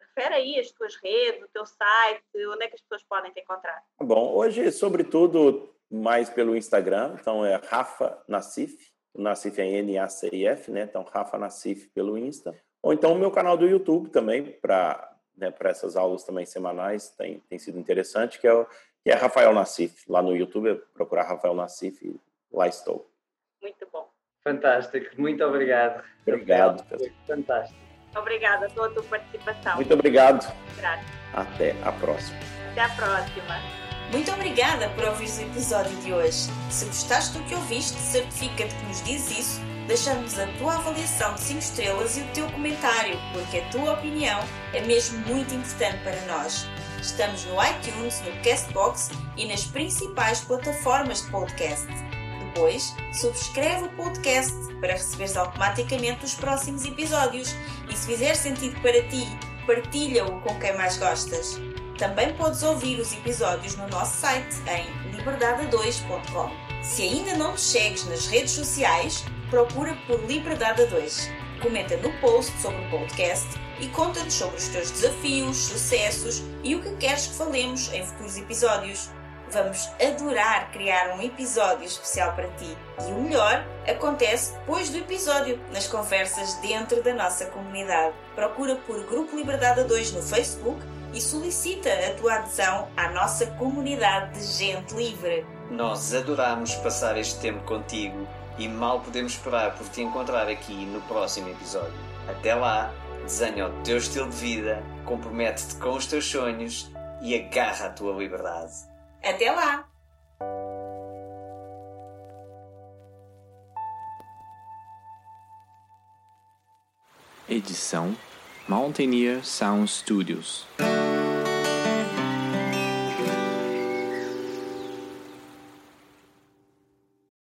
refere aí as tuas redes, o teu site, onde é que as pessoas podem te encontrar? Bom, hoje, sobretudo, mais pelo Instagram, então é Rafa Nassif, o Nassif é N-A-C-I-F, né? Então, Rafa Nassif pelo Insta. Ou então o meu canal do YouTube também, para né, essas aulas também semanais, tem, tem sido interessante, que é, que é Rafael Nassif. Lá no YouTube, é procurar Rafael Nassif lá estou. Muito bom. Fantástico, muito obrigado. Obrigado. Fantástico. Obrigada pela tua participação. Muito obrigado. Graças. Até a próxima. Até a próxima. Muito obrigada por ouvir o episódio de hoje. Se gostaste do que ouviste, certifica-te que nos diz isso deixando-nos a tua avaliação de 5 estrelas e o teu comentário, porque a tua opinião é mesmo muito importante para nós. Estamos no iTunes, no Castbox e nas principais plataformas de podcast. Depois, subscreve o podcast para receberes automaticamente os próximos episódios e se fizer sentido para ti, partilha-o com quem mais gostas. Também podes ouvir os episódios no nosso site em liberdade2.com. Se ainda não nos segues nas redes sociais, procura por Liberdade 2. Comenta no post sobre o podcast e conta-nos sobre os teus desafios, sucessos e o que queres que falemos em futuros episódios. Vamos adorar criar um episódio especial para ti. E o melhor acontece depois do episódio, nas conversas dentro da nossa comunidade. Procura por Grupo Liberdade 2 no Facebook e solicita a tua adesão à nossa comunidade de gente livre. Nós adoramos passar este tempo contigo e mal podemos esperar por te encontrar aqui no próximo episódio. Até lá, desenha o teu estilo de vida, compromete-te com os teus sonhos e agarra a tua liberdade. Até lá! Edição Mountaineer Sound Studios.